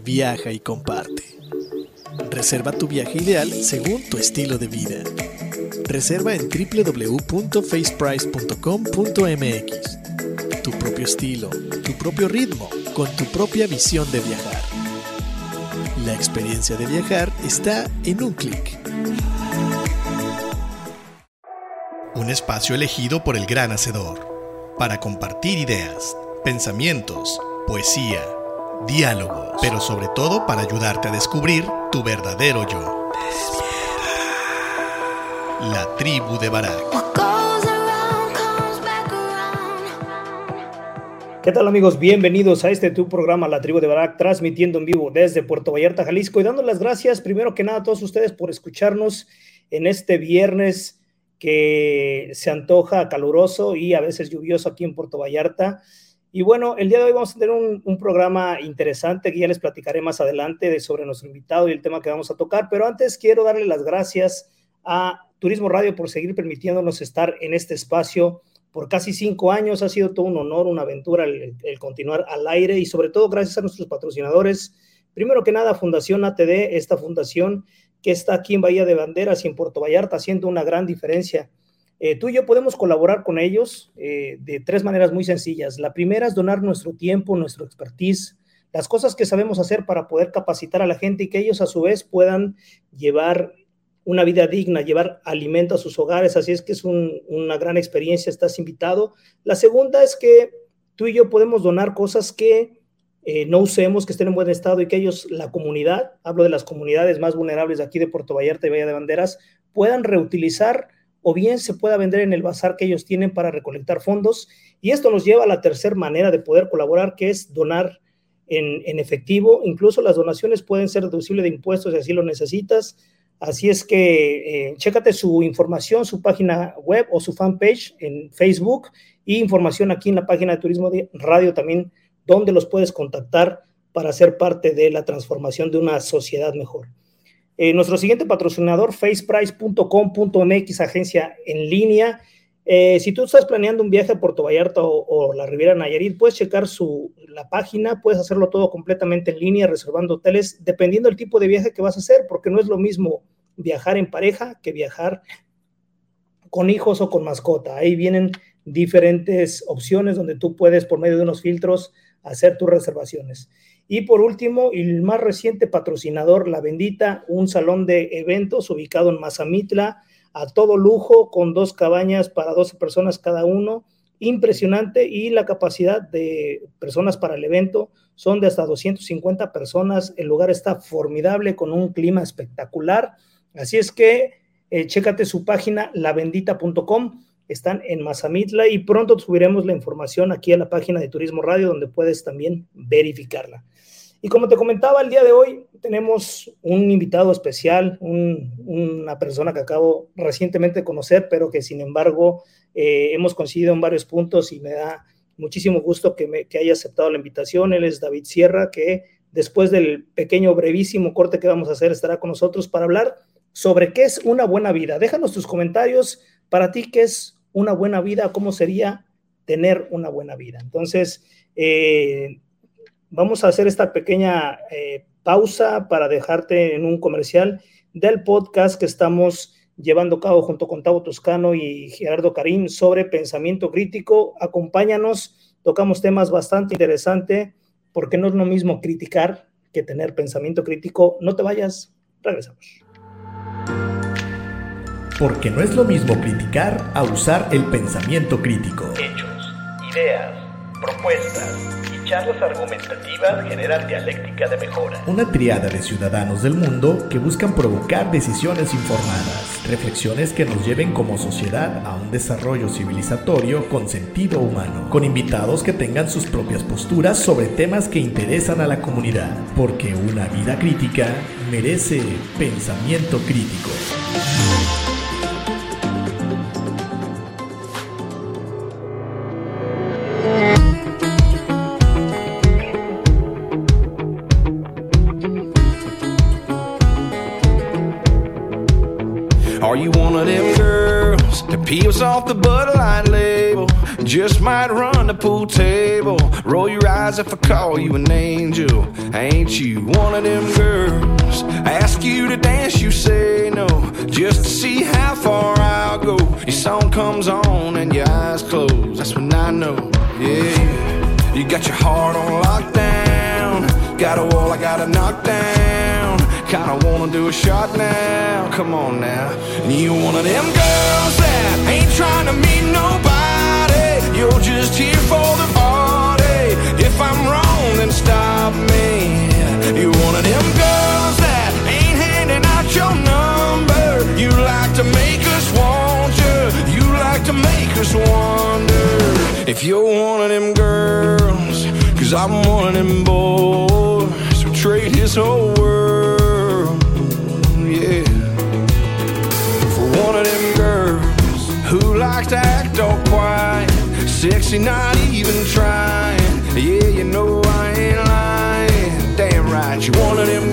viaja y comparte. Reserva tu viaje ideal según tu estilo de vida. Reserva en www.faceprice.com.mx. Tu propio estilo, tu propio ritmo, con tu propia visión de viajar. La experiencia de viajar está en un clic. Un espacio elegido por el gran hacedor, para compartir ideas, pensamientos, poesía, diálogos, pero sobre todo para ayudarte a descubrir tu verdadero yo. La tribu de Barak. ¿Qué tal amigos? Bienvenidos a este tu programa La Tribu de Barak, transmitiendo en vivo desde Puerto Vallarta, Jalisco y dando las gracias primero que nada a todos ustedes por escucharnos en este viernes que se antoja caluroso y a veces lluvioso aquí en Puerto Vallarta. Y bueno, el día de hoy vamos a tener un, programa interesante que ya les platicaré más adelante de, sobre nuestro invitado y el tema que vamos a tocar, pero antes quiero darle las gracias a Turismo Radio por seguir permitiéndonos estar en este espacio por casi cinco años. Ha sido todo un honor, una aventura el, continuar al aire y sobre todo gracias a nuestros patrocinadores. Primero que nada, Fundación ATD, esta fundación que está aquí en Bahía de Banderas y en Puerto Vallarta haciendo una gran diferencia eh, tú y yo podemos colaborar con ellos eh, de tres maneras muy sencillas. La primera es donar nuestro tiempo, nuestro expertise, las cosas que sabemos hacer para poder capacitar a la gente y que ellos a su vez puedan llevar una vida digna, llevar alimento a sus hogares. Así es que es una gran experiencia, estás invitado. La segunda es que tú y yo podemos donar cosas que eh, no usemos, que estén en buen estado y que ellos, la comunidad, hablo de las comunidades más vulnerables aquí de Puerto Vallarta y Bahía de Banderas, puedan reutilizar o bien se pueda vender en el bazar que ellos tienen para recolectar fondos. Y esto nos lleva a la tercera manera de poder colaborar, que es donar en, efectivo. Incluso las donaciones pueden ser deducibles de impuestos si así lo necesitas. Así es que eh, chécate su información, su página web o su fanpage en Facebook y información aquí en la página de Turismo Radio también, donde los puedes contactar para ser parte de la transformación de una sociedad mejor. Eh, nuestro siguiente patrocinador, faceprice.com.mx, agencia en línea. Eh, si tú estás planeando un viaje a Puerto Vallarta o, la Riviera Nayarit, puedes checar su, la página, puedes hacerlo todo completamente en línea, reservando hoteles, dependiendo del tipo de viaje que vas a hacer, porque no es lo mismo viajar en pareja que viajar con hijos o con mascota. Ahí vienen diferentes opciones donde tú puedes, por medio de unos filtros, hacer tus reservaciones. Y por último, el más reciente patrocinador, La Bendita, un salón de eventos ubicado en Mazamitla, a todo lujo, con dos cabañas para 12 personas cada uno. Impresionante y la capacidad de personas para el evento son de hasta 250 personas. El lugar está formidable con un clima espectacular. Así es que eh, chécate su página lavendita.com. Están en Mazamitla y pronto subiremos la información aquí a la página de Turismo Radio donde puedes también verificarla. Y como te comentaba, el día de hoy tenemos un invitado especial, una persona que acabo recientemente de conocer, pero que sin embargo eh, hemos coincidido en varios puntos y me da muchísimo gusto que, que haya aceptado la invitación. Él es David Sierra, que después del pequeño, brevísimo corte que vamos a hacer, estará con nosotros para hablar sobre qué es una buena vida. Déjanos tus comentarios para ti, qué es una buena vida, cómo sería tener una buena vida. Entonces, eh, vamos a hacer esta pequeña eh, pausa para dejarte en un comercial del podcast que estamos llevando a cabo junto con Tavo Toscano y Gerardo Karim sobre pensamiento crítico. Acompáñanos, tocamos temas bastante interesantes, porque no es lo mismo criticar que tener pensamiento crítico. No te vayas, regresamos. Porque no es lo mismo criticar a usar el pensamiento crítico. Hechos, ideas, propuestas charlas argumentativas generan dialéctica de mejora. Una triada de ciudadanos del mundo que buscan provocar decisiones informadas, reflexiones que nos lleven como sociedad a un desarrollo civilizatorio con sentido humano, con invitados que tengan sus propias posturas sobre temas que interesan a la comunidad, porque una vida crítica merece pensamiento crítico. Off the Bud Light label? Just might run the pool table. Roll your eyes if I call you an angel. Ain't you one of them girls? I ask you to dance, you say no. Just to see how far I'll go. Your song comes on and your eyes close. That's when I know, yeah. You got your heart on lockdown. Got a wall I gotta knock down. Kinda wanna do a shot now. Come on now. You one of them girls that ain't trying to meet nobody. You're just here for the party. If I'm wrong, then stop me. You one of them girls that ain't handing out your number. You like to make us want you. You like to make us wonder if you're one of them girls. Cause I'm one of them boys who trade his whole world. Who likes to act all quiet. Sexy, not even trying. Yeah, you know I ain't lying. Damn right, you one of them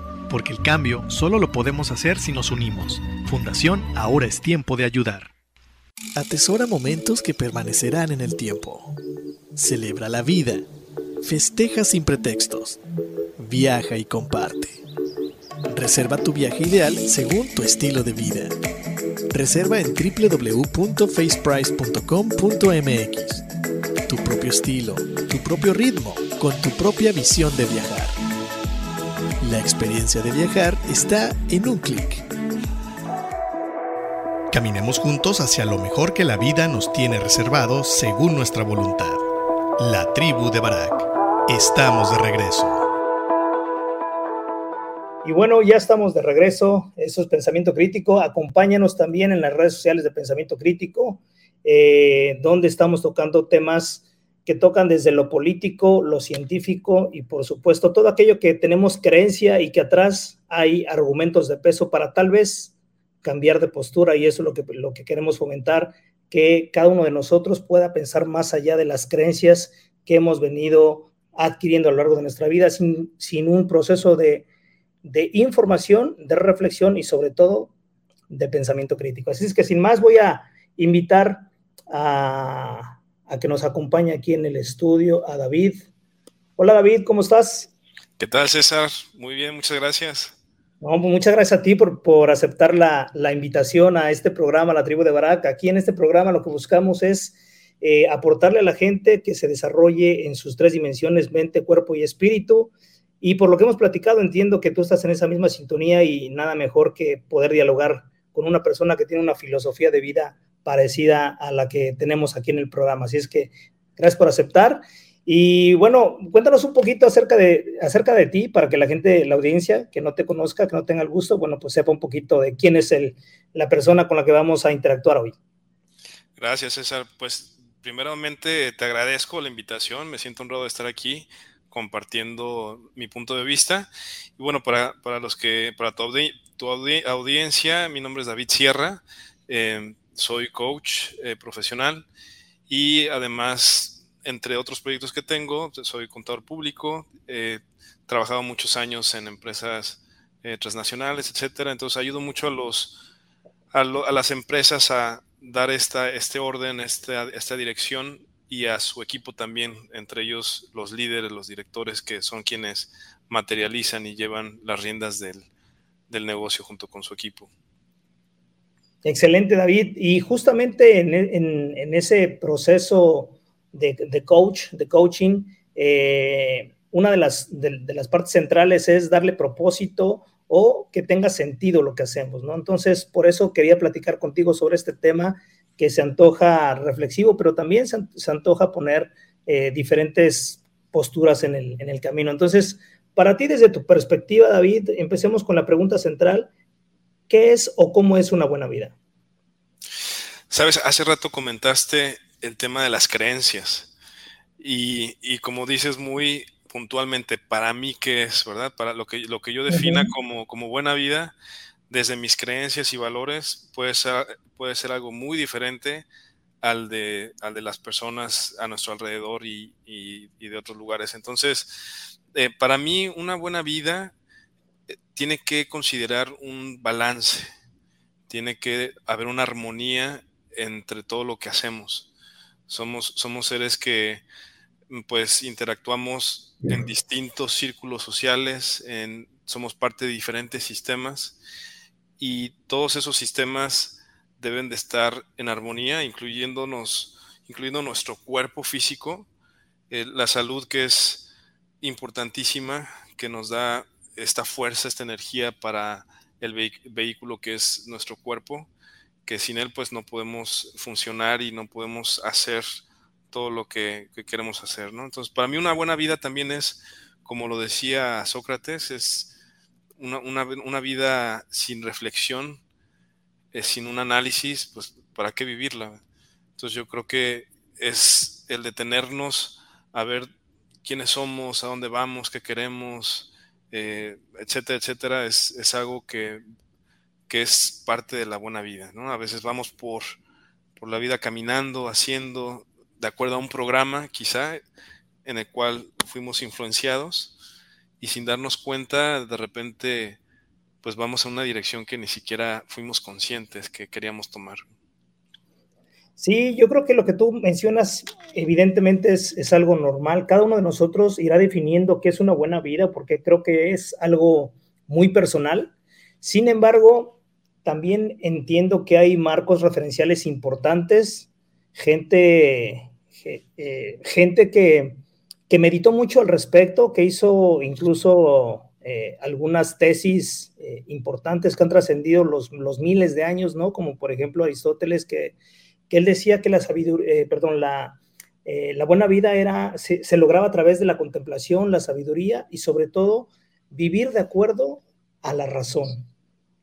porque el cambio solo lo podemos hacer si nos unimos. Fundación Ahora es tiempo de ayudar. Atesora momentos que permanecerán en el tiempo. Celebra la vida. Festeja sin pretextos. Viaja y comparte. Reserva tu viaje ideal según tu estilo de vida. Reserva en www.faceprice.com.mx. Tu propio estilo, tu propio ritmo, con tu propia visión de viajar. La experiencia de viajar está en un clic. Caminemos juntos hacia lo mejor que la vida nos tiene reservado según nuestra voluntad. La tribu de Barak. Estamos de regreso. Y bueno, ya estamos de regreso. Eso es Pensamiento Crítico. Acompáñanos también en las redes sociales de Pensamiento Crítico, eh, donde estamos tocando temas que tocan desde lo político, lo científico y por supuesto todo aquello que tenemos creencia y que atrás hay argumentos de peso para tal vez cambiar de postura y eso es lo que, lo que queremos fomentar, que cada uno de nosotros pueda pensar más allá de las creencias que hemos venido adquiriendo a lo largo de nuestra vida sin, sin un proceso de, de información, de reflexión y sobre todo de pensamiento crítico. Así es que sin más voy a invitar a, a que nos acompañe aquí en el estudio a David. Hola David, ¿cómo estás? ¿Qué tal César? Muy bien, muchas gracias. No, pues muchas gracias a ti por, por aceptar la, la, invitación a este programa, La Tribu de Barak. Aquí en este programa lo que buscamos es eh, aportarle a la gente que se desarrolle en sus tres dimensiones, mente, cuerpo y espíritu. Y por lo que hemos platicado, entiendo que tú estás en esa misma sintonía y nada mejor que poder dialogar con una persona que tiene una filosofía de vida parecida a la que tenemos aquí en el programa. Así es que gracias por aceptar. Y bueno, cuéntanos un poquito acerca de, acerca de ti para que la gente, la audiencia que no te conozca, que no tenga el gusto, bueno, pues sepa un poquito de quién es el, la persona con la que vamos a interactuar hoy. Gracias, César. Pues primeramente te agradezco la invitación, me siento honrado de estar aquí compartiendo mi punto de vista. Y bueno, para, para los que, para tu, tu audiencia, mi nombre es David Sierra, eh, soy coach eh, profesional y además entre otros proyectos que tengo, soy contador público, he trabajado muchos años en empresas eh, transnacionales, etcétera. Entonces ayudo mucho a los a, las empresas a dar esta, este orden, esta, esta dirección y a su equipo también, entre ellos los líderes, los directores que son quienes materializan y llevan las riendas del negocio junto con su equipo. Excelente, David. Y justamente en, ese proceso de, coach, de coaching, eh, una de las, partes centrales es darle propósito o que tenga sentido lo que hacemos, ¿no? Entonces, por eso quería platicar contigo sobre este tema que se antoja reflexivo, pero también se, antoja poner eh, diferentes posturas en el camino. Entonces, para ti, desde tu perspectiva, David, empecemos con la pregunta central. ¿Qué es o cómo es una buena vida? Sabes, hace rato comentaste el tema de las creencias. Y, como dices muy puntualmente, para mí, ¿qué es? ¿Verdad? Para lo que, lo que yo defina como, como buena vida, desde mis creencias y valores, puede ser, puede ser algo muy diferente al de, al de las personas a nuestro alrededor y, de otros lugares. Entonces, eh, para mí, una buena vida tiene que considerar un balance, tiene que haber una armonía entre todo lo que hacemos. Somos, somos seres que pues interactuamos en distintos círculos sociales, en, somos parte de diferentes sistemas y todos esos sistemas deben de estar en armonía, incluyéndonos, incluyendo nuestro cuerpo físico, eh, la salud que es importantísima, que nos da esta fuerza, esta energía para el vehículo que es nuestro cuerpo que sin él pues no podemos funcionar y no podemos hacer todo lo que, queremos hacer, ¿no? Entonces, para mí una buena vida también es, como lo decía Sócrates, es una, vida sin reflexión, es sin un análisis, pues ¿para qué vivirla? Entonces yo creo que es el detenernos a ver quiénes somos, a dónde vamos, qué queremos, eh, etcétera, etcétera, es, es algo que que es parte de la buena vida, ¿no? A veces vamos por, por la vida caminando, haciendo, de acuerdo a un programa quizá en el cual fuimos influenciados y sin darnos cuenta, de repente, pues vamos a una dirección que ni siquiera fuimos conscientes que queríamos tomar. Sí, yo creo que lo que tú mencionas evidentemente es, es, algo normal. Cada uno de nosotros irá definiendo qué es una buena vida porque creo que es algo muy personal. Sin embargo, también entiendo que hay marcos referenciales importantes, gente, eh, gente que, que, meditó mucho al respecto, que hizo incluso eh, algunas tesis eh, importantes que han trascendido los, los, miles de años, ¿no? Como por ejemplo Aristóteles, que, que él decía que la sabiduría, perdón, la, la buena vida era, se, se lograba a través de la contemplación, la sabiduría y sobre todo vivir de acuerdo a la razón.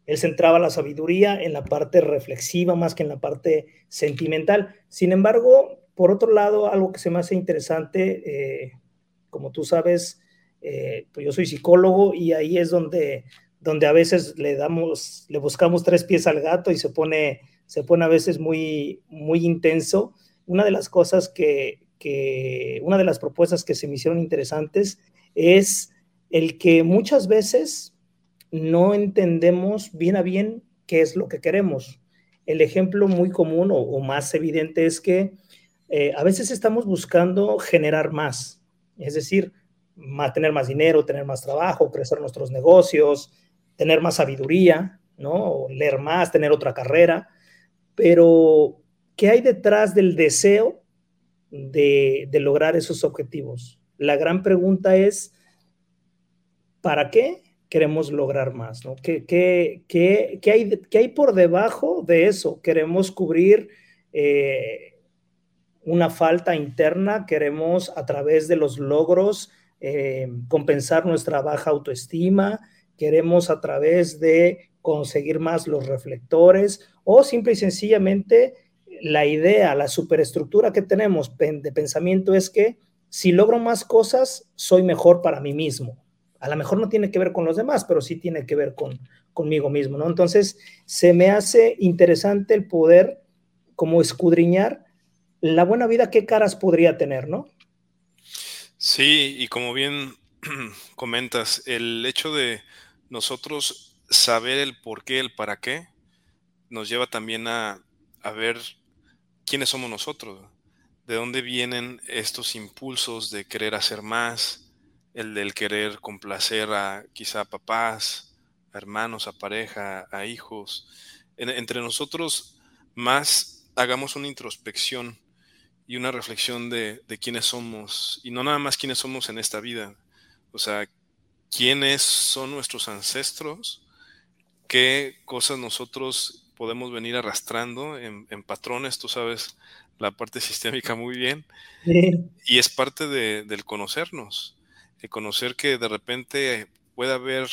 Él centraba la sabiduría en la parte reflexiva más que en la parte sentimental. Sin embargo, por otro lado, algo que se me hace interesante, eh, como tú sabes, eh, pues yo soy psicólogo y ahí es donde, donde a veces le damos, le buscamos tres pies al gato y se pone, se pone a veces muy, muy intenso. Una de las cosas que, que, una de las propuestas que se me hicieron interesantes es el que muchas veces no entendemos bien a bien qué es lo que queremos. El ejemplo muy común o, más evidente es que eh, a veces estamos buscando generar más, es decir, tener más dinero, tener más trabajo, crecer nuestros negocios, tener más sabiduría, ¿no? leer más, tener otra carrera, pero ¿qué hay detrás del deseo de, de lograr esos objetivos? La gran pregunta es, ¿para qué queremos lograr más? ¿Qué, qué, qué, qué hay, hay por debajo de eso? ¿Queremos cubrir eh, una falta interna? ¿Queremos a través de los logros eh, compensar nuestra baja autoestima? ¿Queremos a través de conseguir más los reflectores? ¿O simple y sencillamente la idea, la superestructura que tenemos de pensamiento es que si logro más cosas, soy mejor para mí mismo? a lo mejor no tiene que ver con los demás, pero sí tiene que ver con conmigo mismo, ¿no? Entonces, se me hace interesante el poder como escudriñar la buena vida, qué caras podría tener, ¿no? Sí, y como bien comentas, el hecho de nosotros saber el por qué, el para qué, nos lleva también a, a ver quiénes somos nosotros, de dónde vienen estos impulsos de querer hacer más, el del querer complacer a quizá papás, a hermanos, a pareja, a hijos. entre nosotros más hagamos una introspección y una reflexión de, de quiénes somos, y no nada más quiénes somos en esta vida, o sea, quiénes son nuestros ancestros, qué cosas nosotros podemos venir arrastrando en, patrones, tú sabes la parte sistémica muy bien, y es parte de, del conocernos de conocer que de repente puede haber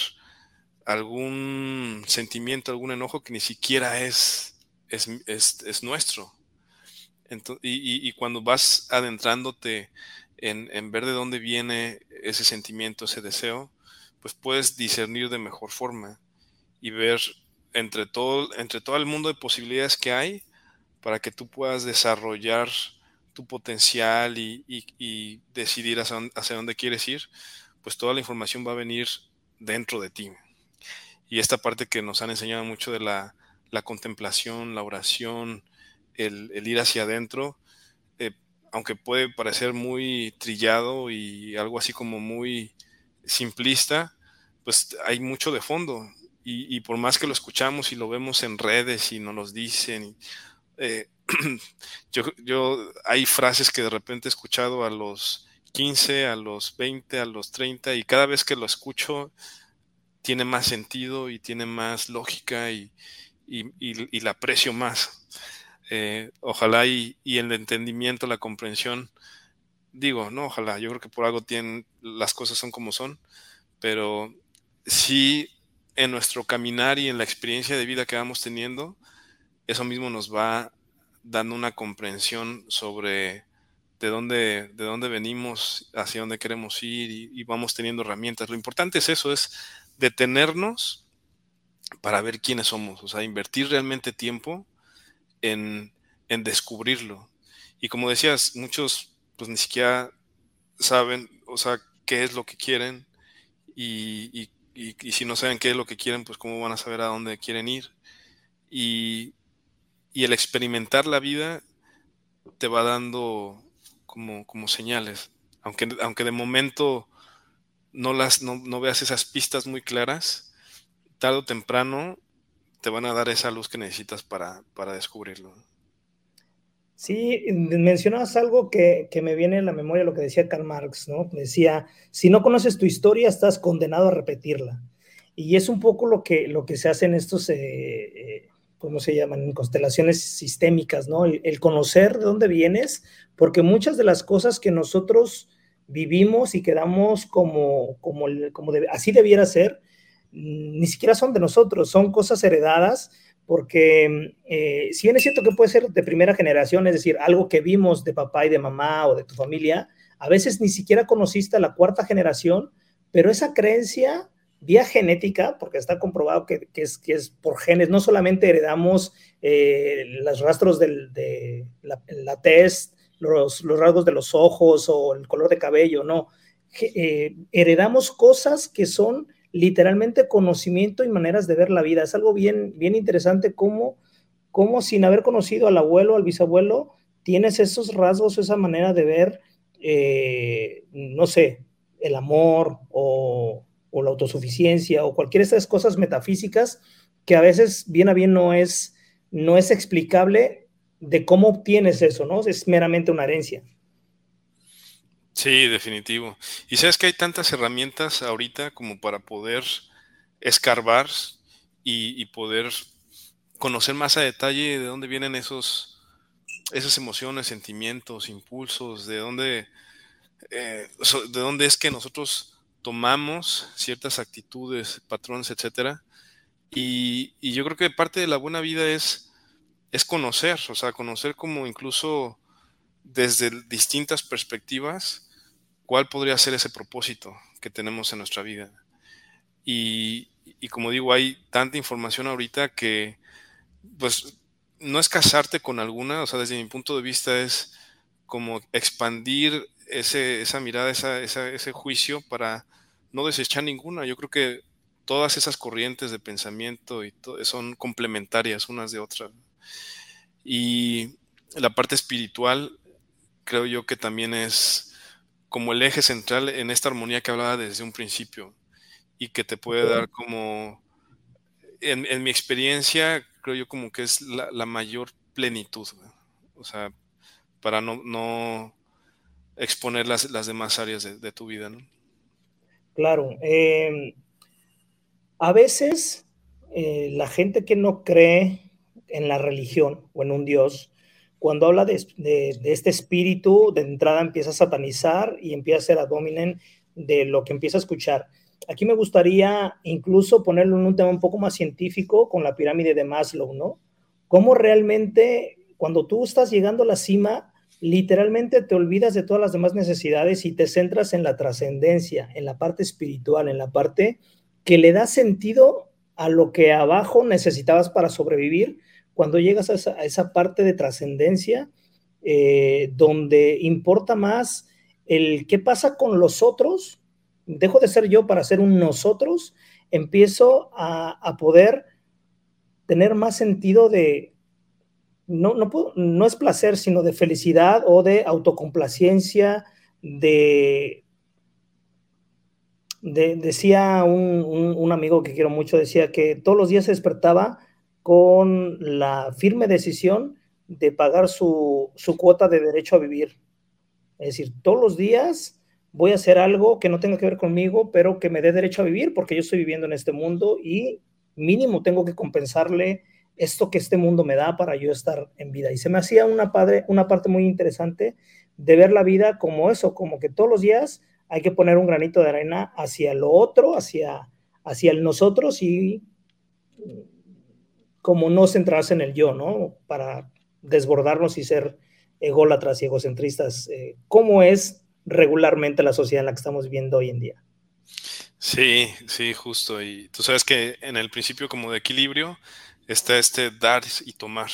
algún sentimiento, algún enojo que ni siquiera es, es, nuestro. y, cuando vas adentrándote en, en, ver de dónde viene ese sentimiento, ese deseo, pues puedes discernir de mejor forma y ver entre todo, entre todo el mundo de posibilidades que hay para que tú puedas desarrollar tu potencial y, decidir hacia, dónde quieres ir, pues toda la información va a venir dentro de ti. Y esta parte que nos han enseñado mucho de la, contemplación, la oración, el, ir hacia adentro, eh, aunque puede parecer muy trillado y algo así como muy simplista, pues hay mucho de fondo. Y, por más que lo escuchamos y lo vemos en redes y nos lo dicen, eh, yo, yo, hay frases que de repente he escuchado a los 15, a los 20, a los 30 y cada vez que lo escucho tiene más sentido y tiene más lógica y, y, la aprecio más. Eh, ojalá y, y, el entendimiento, la comprensión, digo, no, ojalá, yo creo que por algo tienen, las cosas son como son, pero sí en nuestro caminar y en la experiencia de vida que vamos teniendo, eso mismo nos va dando una comprensión sobre de dónde, de dónde venimos, hacia dónde queremos ir y, vamos teniendo herramientas. Lo importante es eso, es detenernos para ver quiénes somos, o sea, invertir realmente tiempo en, en descubrirlo. Y como decías, muchos pues ni siquiera saben, o sea, qué es lo que quieren y, y, y, si no saben qué es lo que quieren, pues cómo van a saber a dónde quieren ir. Y, y el experimentar la vida te va dando como, como señales. Aunque, aunque de momento no, las, no, veas esas pistas muy claras, tarde o temprano te van a dar esa luz que necesitas para, para descubrirlo. Sí, mencionabas algo que, que, me viene en la memoria lo que decía Karl Marx, ¿no? Decía, si no conoces tu historia, estás condenado a repetirla. Y es un poco lo que, lo que se hace en estos eh, eh, ¿cómo se llaman? Constelaciones sistémicas, ¿no? El, conocer de dónde vienes, porque muchas de las cosas que nosotros vivimos y quedamos como, como, como así debiera ser, ni siquiera son de nosotros, son cosas heredadas, porque eh, si bien es cierto que puede ser de primera generación, es decir, algo que vimos de papá y de mamá o de tu familia, a veces ni siquiera conociste la cuarta generación, pero esa creencia vía genética, porque está comprobado que, es, que es por genes, no solamente heredamos eh, los rastros de la, la test, los, rasgos de los ojos o el color de cabello, no. Eh, heredamos cosas que son literalmente conocimiento y maneras de ver la vida. Es algo bien, bien interesante cómo, cómo sin haber conocido al abuelo, al bisabuelo, tienes esos rasgos, esa manera de ver, eh, no sé, el amor o, la autosuficiencia o cualquiera de esas cosas metafísicas que a veces bien a bien no es, no es explicable de cómo obtienes eso, ¿no? Es meramente una herencia. Sí, definitivo. Y sabes que hay tantas herramientas ahorita como para poder escarbar y, poder conocer más a detalle de dónde vienen esos, esas emociones, sentimientos, impulsos, de dónde, eh, de dónde es que nosotros tomamos ciertas actitudes, patrones, etcétera. Y, y yo creo que parte de la buena vida es es conocer, o sea, conocer como incluso desde distintas perspectivas cuál podría ser ese propósito que tenemos en nuestra vida. Y, como digo, hay tanta información ahorita que, pues, no es casarte con alguna, o sea, desde mi punto de vista es como expandir ese, esa mirada, ese juicio para no desechar ninguna. Yo creo que todas esas corrientes de pensamiento y son complementarias unas de otras. Y la parte espiritual, creo yo que también es como el eje central en esta armonía que hablaba desde un principio y que te puede dar como, en, mi experiencia, creo yo como que es la, mayor plenitud, o sea, para no, exponer las, demás áreas de, tu vida. ¿no? Claro. Em, a veces eh, la gente que no cree en la religión o en un Dios, cuando habla de, este espíritu, de entrada empieza a satanizar y empieza a ser de lo que empieza a escuchar. Aquí me gustaría incluso ponerlo en un tema un poco más científico con la pirámide de Maslow, ¿no? Cómo realmente cuando tú estás llegando a la cima, literalmente te olvidas de todas las demás necesidades y te centras en la trascendencia, en la parte espiritual, en la parte que le da sentido a lo que abajo necesitabas para sobrevivir cuando llegas a esa, parte de trascendencia, eh, donde importa más el qué pasa con los otros, dejo de ser yo para ser un nosotros, empiezo a, poder tener más sentido de, no, no, no, es placer, sino de felicidad o de autocomplacencia, de... decía un, un, amigo que quiero mucho, decía que todos los días se despertaba con la firme decisión de pagar su, cuota de derecho a vivir. Es decir, todos los días voy a hacer algo que no tenga que ver conmigo, pero que me dé derecho a vivir, porque yo estoy viviendo en este mundo y mínimo tengo que compensarle esto que este mundo me da para yo estar en vida. Y se me hacía una, padre, una parte muy interesante de ver la vida como eso, como que todos los días hay que poner un granito de arena hacia lo otro, hacia, hacia el nosotros y como no centrarse en el yo, ¿no? Para desbordarnos y ser ególatras y egocentristas. Eh, ¿Cómo es regularmente la sociedad en la que estamos viviendo hoy en día? Sí, sí, justo. Y tú sabes que en el principio como de equilibrio está este dar y tomar.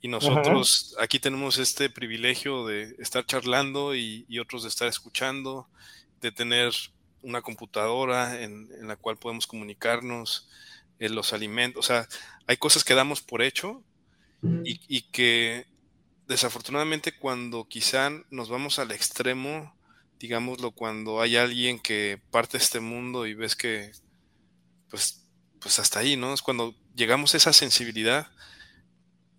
Y nosotros aquí tenemos este privilegio de estar charlando y, otros de estar escuchando, de tener una computadora en, en la cual podemos comunicarnos, los alimentos, o sea, hay cosas que damos por hecho y, que desafortunadamente cuando quizá nos vamos al extremo, digámoslo, cuando hay alguien que parte este mundo y ves que, pues, pues hasta ahí, ¿no? Es cuando llegamos a esa sensibilidad,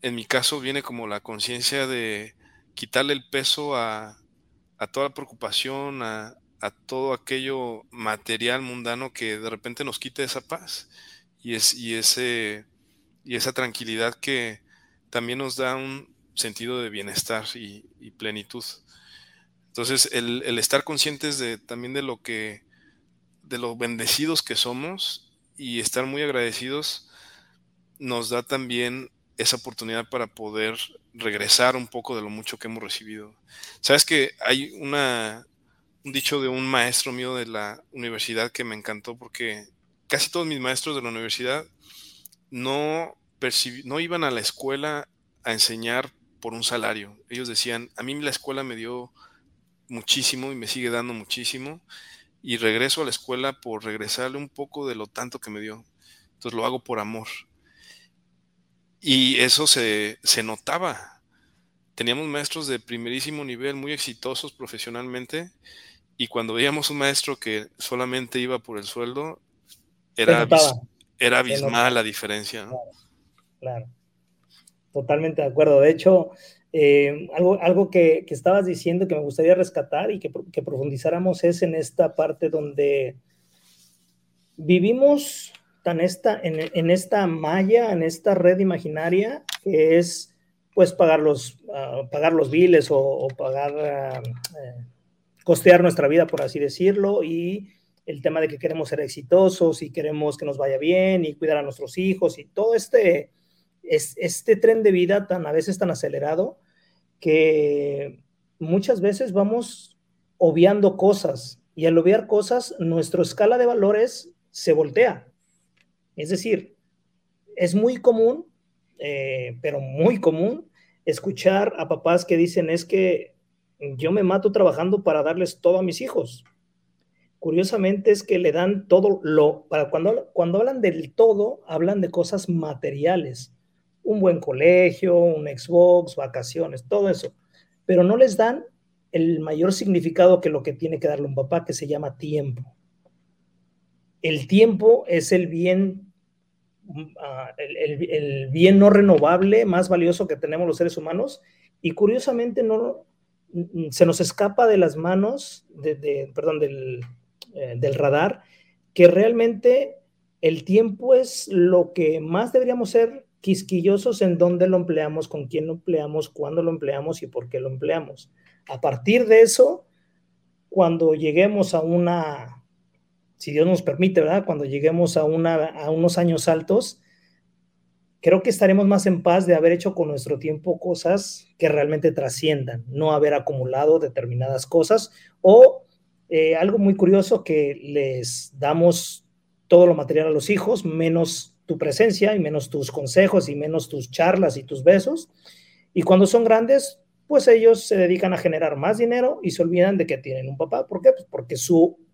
en mi caso viene como la conciencia de quitarle el peso a, a toda preocupación, a, a, todo aquello material mundano que de repente nos quite esa paz y, es, y, ese, y esa tranquilidad que también nos da un sentido de bienestar y, plenitud. Entonces, el, estar conscientes de, también de lo que, de lo bendecidos que somos y estar muy agradecidos, nos da también esa oportunidad para poder regresar un poco de lo mucho que hemos recibido. Sabes que hay una, un dicho de un maestro mío de la universidad que me encantó porque casi todos mis maestros de la universidad no, iban a la escuela a enseñar por un salario. Ellos decían, a mí la escuela me dio muchísimo y me sigue dando muchísimo y regreso a la escuela por regresarle un poco de lo tanto que me dio. Entonces lo hago por amor. Y eso se, se notaba. Teníamos maestros de primerísimo nivel, muy exitosos profesionalmente, y cuando veíamos un maestro que solamente iba por el sueldo, era, era abismal la diferencia. Claro, totalmente de acuerdo. De hecho, eh, algo, algo que, estabas diciendo que me gustaría rescatar y que, profundizáramos es en esta parte donde vivimos tan esta, en, esta malla, en esta red imaginaria que es pues pagar los, ah, pagar los biles o, pagar, ah, eh, costear nuestra vida, por así decirlo, y el tema de que queremos ser exitosos y queremos que nos vaya bien y cuidar a nuestros hijos y todo este, es, este tren de vida tan a veces tan acelerado que muchas veces vamos obviando cosas y al obviar cosas nuestra escala de valores se voltea. Es decir, es muy común, eh, pero muy común, escuchar a papás que dicen es que yo me mato trabajando para darles todo a mis hijos curiosamente es que le dan todo lo, para cuando, cuando hablan del todo, hablan de cosas materiales, un buen colegio, un Xbox, vacaciones, todo eso, pero no les dan el mayor significado que lo que tiene que darle un papá, que se llama tiempo. El tiempo es el bien, uh, el, el, bien no renovable más valioso que tenemos los seres humanos. Y curiosamente no se nos escapa de las manos, de, perdón, del, eh, del radar, que realmente el tiempo es lo que más deberíamos ser quisquillosos en dónde lo empleamos, con quién lo empleamos, cuándo lo empleamos y por qué lo empleamos. A partir de eso, cuando lleguemos a una, si Dios nos permite, ¿verdad? Cuando lleguemos a, una, a unos años altos, creo que estaremos más en paz de haber hecho con nuestro tiempo cosas que realmente trasciendan, no haber acumulado determinadas cosas o eh, algo muy curioso que les damos todo lo material a los hijos, menos tu presencia y menos tus consejos y menos tus charlas y tus besos. Y cuando son grandes, pues ellos se dedican a generar más dinero y se olvidan de que tienen un papá. ¿Por qué? Pues porque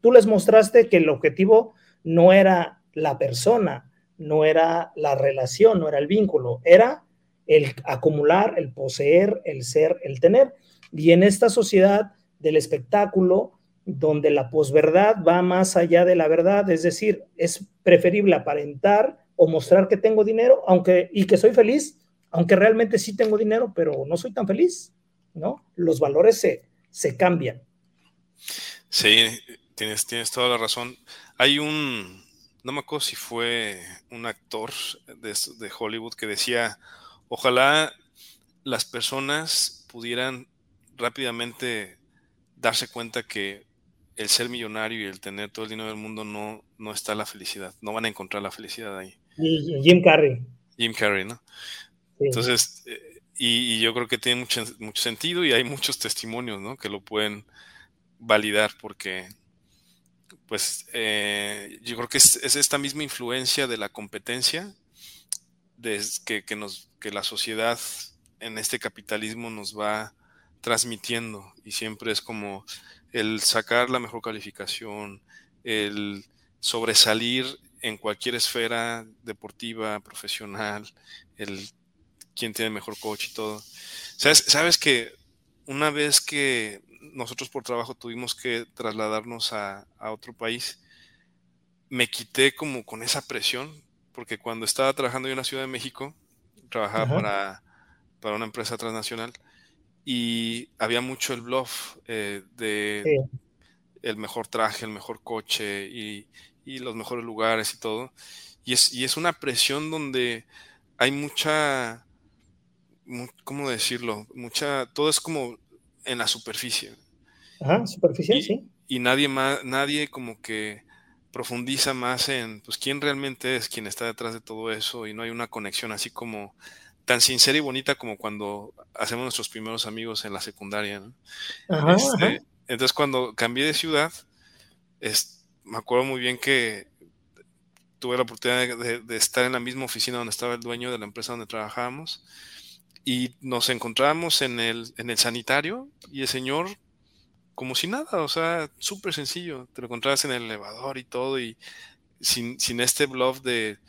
tú les mostraste que el objetivo no era la persona, no era la relación, no era el vínculo, era el acumular, el poseer, el ser, el tener. Y en esta sociedad del espectáculo, donde la posverdad va más allá de la verdad, es decir, es preferible aparentar o mostrar que tengo dinero, aunque y que soy feliz, aunque realmente sí tengo dinero, pero no soy tan feliz, ¿no? Los valores se, se cambian. Sí, tienes, tienes toda la razón. Hay un, no me acuerdo si fue un actor de, de Hollywood que decía, ojalá las personas pudieran rápidamente darse cuenta que el ser millonario y el tener todo el dinero del mundo no, no está la felicidad. No van a encontrar la felicidad ahí. Y Jim Carrey. Jim Carrey, ¿no? Entonces, eh, y, yo creo que tiene mucho, mucho sentido y hay muchos testimonios, ¿no? Que lo pueden validar porque, pues, eh, yo creo que es, esta misma influencia de la competencia de, que, que, nos, que la sociedad en este capitalismo nos va transmitiendo y siempre es como el sacar la mejor calificación, el sobresalir en cualquier esfera deportiva, profesional, el quién tiene mejor coach y todo. ¿Sabes, sabes que una vez que nosotros por trabajo tuvimos que trasladarnos a, otro país, me quité como con esa presión, porque cuando estaba trabajando yo en la Ciudad de México, trabajaba para, para una empresa transnacional, y había mucho el bluff eh, de el mejor traje, el mejor coche y, los mejores lugares y todo. Y es, y es una presión donde hay mucha, ¿cómo decirlo? Mucha, todo es como en la superficie. Ajá, superficie, sí. Y nadie más, nadie como que profundiza más en, pues, quién realmente es quien está detrás de todo eso y no hay una conexión así como tan sincera y bonita como cuando hacemos nuestros primeros amigos en la secundaria. Este, entonces, cuando cambié de ciudad, me acuerdo muy bien que tuve la oportunidad de, estar en la misma oficina donde estaba el dueño de la empresa donde trabajábamos y nos encontrábamos en el, en el sanitario y el señor como si nada, o sea, súper sencillo, te lo encontrabas en el elevador y todo y sin, sin este bluff de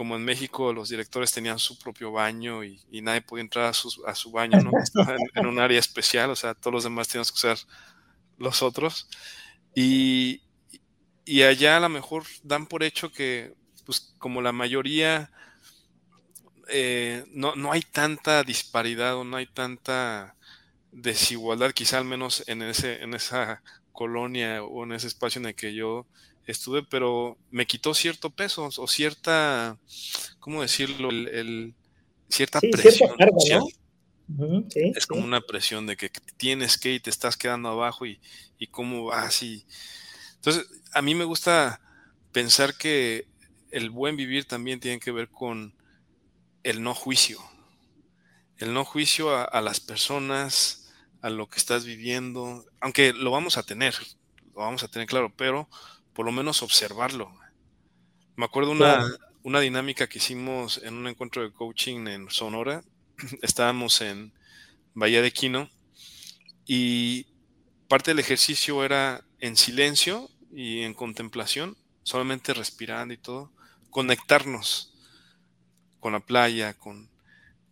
como en México los directores tenían su propio baño y, nadie podía entrar a su, a su baño, ¿no? en, un área especial, o sea, todos los demás tenían que usar los otros. Y, y allá a lo mejor dan por hecho que, pues como la mayoría, eh, no, no, hay tanta disparidad o no hay tanta desigualdad, quizá al menos en, ese, en esa colonia o en ese espacio en el que yo estuve, pero me quitó cierto peso o cierta, ¿cómo decirlo? El, cierta presión. es como una presión de que tienes que y te estás quedando abajo y, y cómo vas y... Entonces, a mí me gusta pensar que el buen vivir también tiene que ver con el no juicio. El no juicio a las personas, a lo que estás viviendo, aunque lo vamos a tener, lo vamos a tener claro, pero por lo menos observarlo. Me acuerdo una, una dinámica que hicimos en un encuentro de coaching en Sonora. Estábamos en Bahía de Quino y parte del ejercicio era en silencio y en contemplación, solamente respirando y todo, conectarnos con la playa, con,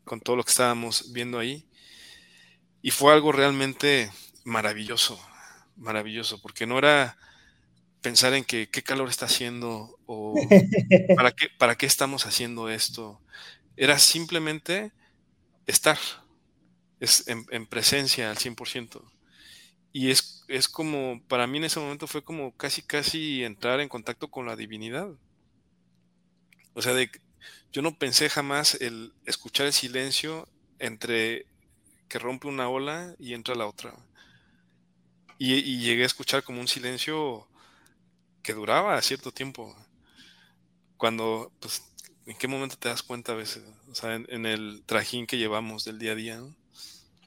con todo lo que estábamos viendo ahí. Y fue algo realmente maravilloso, maravilloso, porque no era pensar en que qué calor está haciendo o para qué, para qué estamos haciendo esto. Era simplemente estar es en, presencia al 100%. Y es, es como, para mí en ese momento fue como casi, casi entrar en contacto con la divinidad. O sea, de, yo no pensé jamás el escuchar el silencio entre que rompe una ola y entra la otra. Y, y llegué a escuchar como un silencio que duraba cierto tiempo. Cuando, pues, ¿en qué momento te das cuenta a veces? O sea, en, el trajín que llevamos del día a día.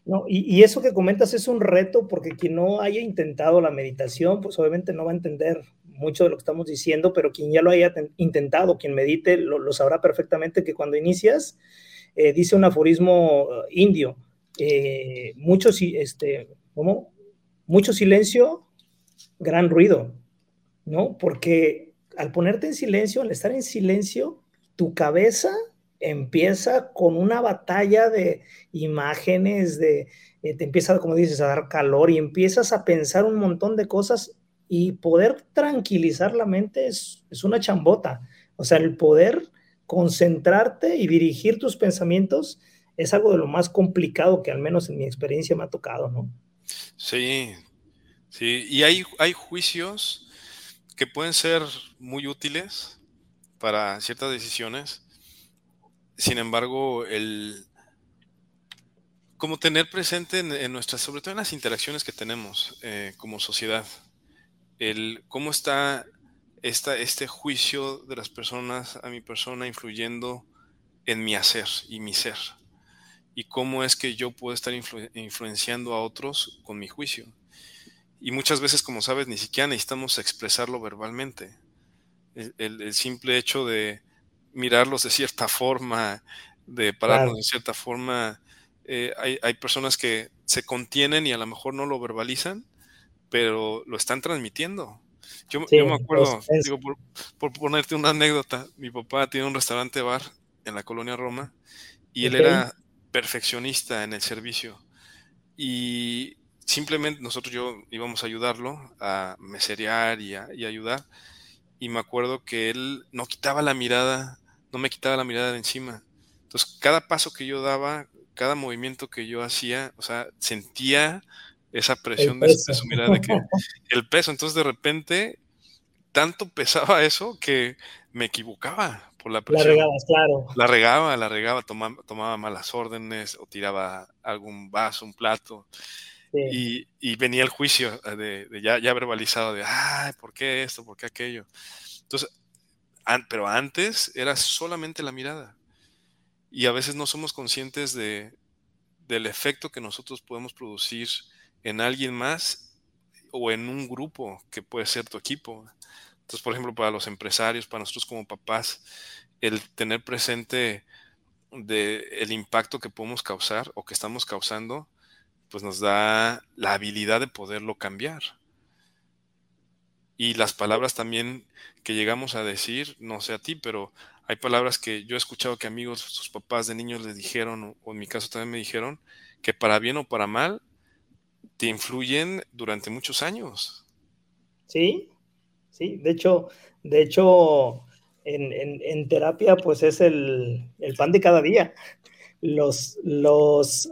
¿no? y, eso que comentas es un reto porque quien no haya intentado la meditación, pues obviamente no va a entender mucho de lo que estamos diciendo, pero quien ya lo haya intentado, quien medite, lo, sabrá perfectamente que cuando inicias, eh, dice un aforismo eh, indio, eh, mucho, este, ¿cómo? mucho silencio, gran ruido. ¿No? Porque al ponerte en silencio, al estar en silencio, tu cabeza empieza con una batalla de imágenes, de, eh, te empieza, como dices, a dar calor y empiezas a pensar un montón de cosas y poder tranquilizar la mente es, es una chambota. O sea, el poder concentrarte y dirigir tus pensamientos es algo de lo más complicado que al menos en mi experiencia me ha tocado, ¿no? Sí, sí, y hay, hay juicios que pueden ser muy útiles para ciertas decisiones. Sin embargo, el como tener presente en, nuestras, sobre todo en las interacciones que tenemos eh, como sociedad, el cómo está esta, este juicio de las personas a mi persona influyendo en mi hacer y mi ser. Y cómo es que yo puedo estar influenciando a otros con mi juicio. Y muchas veces, como sabes, ni siquiera necesitamos expresarlo verbalmente. El, simple hecho de mirarlos de cierta forma, de pararnos de cierta forma, eh, hay, personas que se contienen y a lo mejor no lo verbalizan, pero lo están transmitiendo. Yo, me acuerdo, digo, por, por, ponerte una anécdota, mi papá tiene un restaurante bar en la colonia Roma y él era perfeccionista en el servicio. Y simplemente nosotros yo íbamos a ayudarlo a meserear y, a, ayudar. Y me acuerdo que él no quitaba la mirada, no me quitaba la mirada de encima. Entonces, cada paso que yo daba, cada movimiento que yo hacía, o sea, sentía esa presión de, su mirada, de que el peso. Entonces, de repente, tanto pesaba eso que me equivocaba por la presión. La regaba, claro. La regaba, la regaba, tomaba, tomaba malas órdenes o tiraba algún vaso, un plato. Y, venía el juicio de, ya, verbalizado de, ay, ¿por qué esto? ¿Por qué aquello? Entonces, pero antes era solamente la mirada. Y a veces no somos conscientes de, del efecto que nosotros podemos producir en alguien más o en un grupo que puede ser tu equipo. Entonces, por ejemplo, para los empresarios, para nosotros como papás, el tener presente el impacto que podemos causar o que estamos causando, pues nos da la habilidad de poderlo cambiar. Y las palabras también que llegamos a decir, no sé a ti, pero hay palabras que yo he escuchado que amigos, sus papás de niños les dijeron, o en mi caso también me dijeron, que para bien o para mal, te influyen durante muchos años. Sí, sí, de hecho, de hecho, en, terapia, pues es el, pan de cada día. Los, los,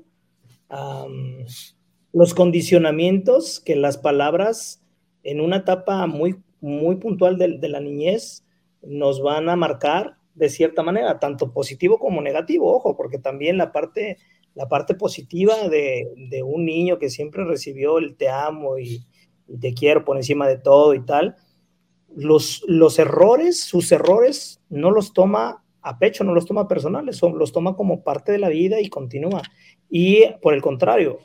los condicionamientos que las palabras en una etapa muy, muy puntual de, la niñez nos van a marcar de cierta manera, tanto positivo como negativo, ojo, porque también la parte, la parte positiva de, de un niño que siempre recibió el te amo y, y, te quiero por encima de todo y tal, los, los errores, sus errores, no los toma a pecho, no los toma personales, son, los toma como parte de la vida y continúa. Y por el contrario,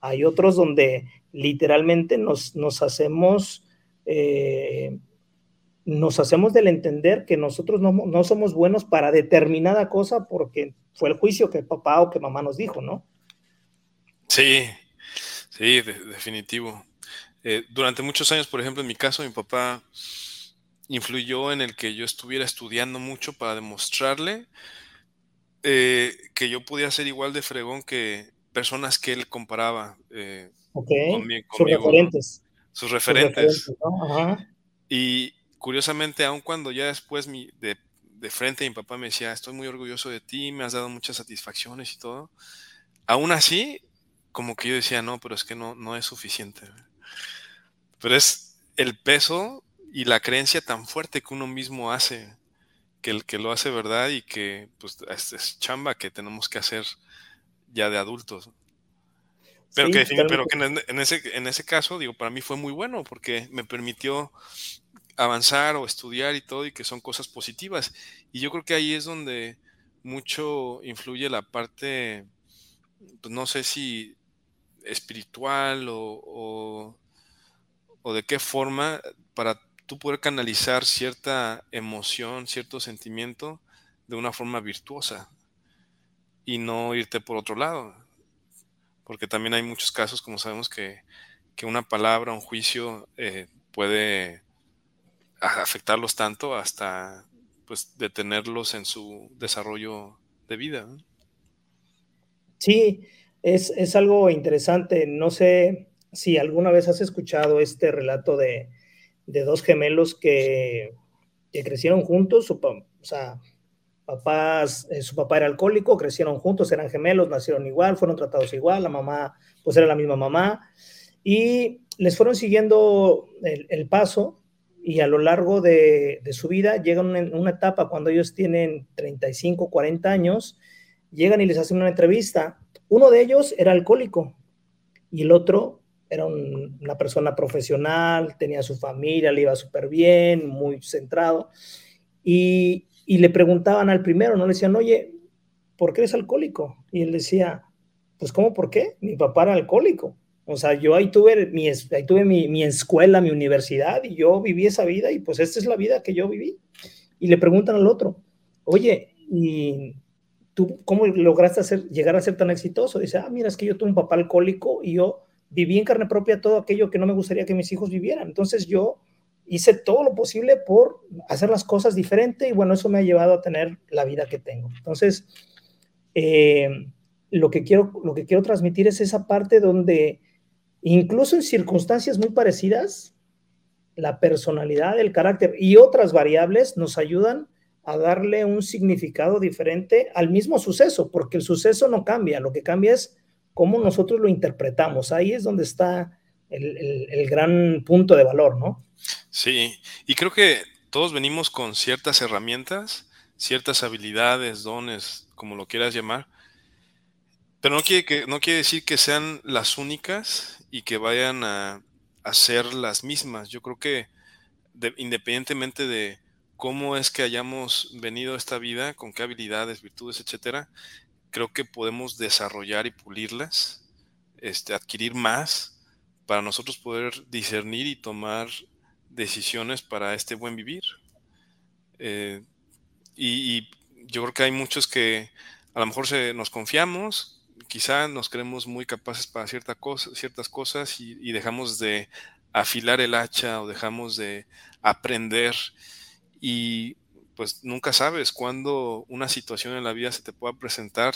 hay otros donde literalmente nos, nos hacemos... Eh, nos hacemos del entender que nosotros no, no, somos buenos para determinada cosa porque fue el juicio que papá o que mamá nos dijo, ¿no? Sí, sí, definitivo. Eh, durante muchos años, por ejemplo, en mi caso, mi papá influyó en el que yo estuviera estudiando mucho para demostrarle eh, que yo podía ser igual de fregón que personas que él comparaba eh, sus referentes. Sus referentes. Y curiosamente, aun cuando ya después mi, de, de frente mi papá me decía, estoy muy orgulloso de ti, me has dado muchas satisfacciones y todo, aún así, como que yo decía, no, pero es que no, no es suficiente. Pero es el peso y la creencia tan fuerte que uno mismo hace, que el que lo hace verdad y que pues es, chamba que tenemos que hacer ya de adultos. Pero, que, pero que en, ese, en ese caso, digo, para mí fue muy bueno porque me permitió avanzar o estudiar y todo y que son cosas positivas. Y yo creo que ahí es donde mucho influye la parte, pues no sé si espiritual o o de qué forma para tú poder canalizar cierta emoción, cierto sentimiento de una forma virtuosa y no irte por otro lado. Porque también hay muchos casos, como sabemos, que, una palabra, un juicio eh, puede afectarlos tanto hasta pues detenerlos en su desarrollo de vida. Sí, es, es algo interesante. No sé, si alguna vez has escuchado este relato de, dos gemelos que, crecieron juntos, o sea, papás, eh, su papá era alcohólico, crecieron juntos, eran gemelos, nacieron igual, fueron tratados igual, la mamá, pues era la misma mamá, y les fueron siguiendo el, paso, y a lo largo de, su vida llegan a una etapa cuando ellos tienen 35, 40 años, llegan y les hacen una entrevista. Uno de ellos era alcohólico y el otro era una persona profesional, tenía su familia, le iba súper bien, muy centrado. Y, le preguntaban al primero, ¿no? Le decían, oye, ¿por qué eres alcohólico? Y él decía, pues ¿cómo por qué? Mi papá era alcohólico. O sea, yo ahí tuve, mi, ahí tuve mi, mi, escuela, mi universidad, y yo viví esa vida, y pues esta es la vida que yo viví. Y le preguntan al otro, oye, ¿y tú cómo lograste hacer, llegar a ser tan exitoso? Dice, ah, mira, es que yo tuve un papá alcohólico y yo viví en carne propia todo aquello que no me gustaría que mis hijos vivieran. Entonces yo hice todo lo posible por hacer las cosas diferente y bueno, eso me ha llevado a tener la vida que tengo. Entonces, eh, lo, que quiero, lo que quiero transmitir es esa parte donde incluso en circunstancias muy parecidas, la personalidad, el carácter y otras variables nos ayudan a darle un significado diferente al mismo suceso, porque el suceso no cambia, lo que cambia es cómo nosotros lo interpretamos. Ahí es donde está el, gran punto de valor, ¿no? Sí, y creo que todos venimos con ciertas herramientas, ciertas habilidades, dones, como lo quieras llamar, pero no quiere, que, no quiere decir que sean las únicas y que vayan a, ser las mismas. Yo creo que independientemente de cómo es que hayamos venido a esta vida, con qué habilidades, virtudes, etcétera, creo que podemos desarrollar y pulirlas, este, adquirir más para nosotros poder discernir y tomar decisiones para este buen vivir. Eh, y, yo creo que hay muchos que a lo mejor se, nos confiamos, quizá nos creemos muy capaces para cierta cosa, ciertas cosas y, dejamos de afilar el hacha o dejamos de aprender y pues nunca sabes cuándo una situación en la vida se te pueda presentar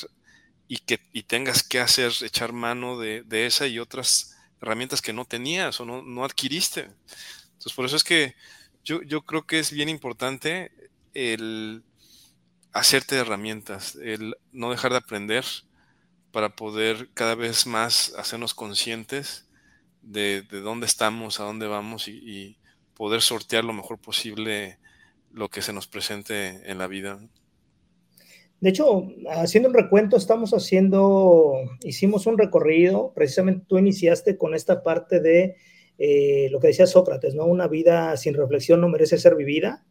y que y tengas que hacer, echar mano de, de esa y otras herramientas que no tenías o no, no adquiriste. Entonces, por eso es que yo, yo creo que es bien importante el hacerte herramientas, el no dejar de aprender para poder cada vez más hacernos conscientes de, dónde estamos, a dónde vamos y, poder sortear lo mejor posible lo que se nos presente en la vida. De hecho, haciendo un recuento, estamos haciendo, hicimos un recorrido, precisamente tú iniciaste con esta parte de eh, lo que decía Sócrates, ¿no? Una vida sin reflexión no merece ser vivida.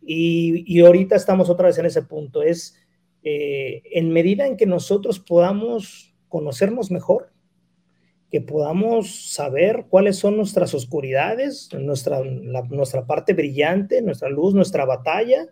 Y, ahorita estamos otra vez en ese punto. Es eh, en medida en que nosotros podamos conocernos mejor, que podamos saber cuáles son nuestras oscuridades, nuestra, nuestra parte brillante, nuestra luz, nuestra batalla,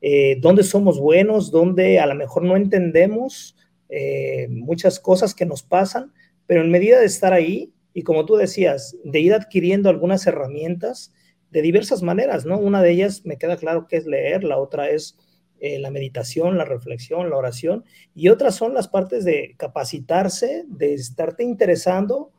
eh, dónde somos buenos, dónde a lo mejor no entendemos eh, muchas cosas que nos pasan, pero en medida de estar ahí y como tú decías, de ir adquiriendo algunas herramientas, de diversas maneras, ¿no? Una de ellas me queda claro que es leer, la otra es eh, la meditación, la reflexión, la oración, y otras son las partes de capacitarse, de estarte interesando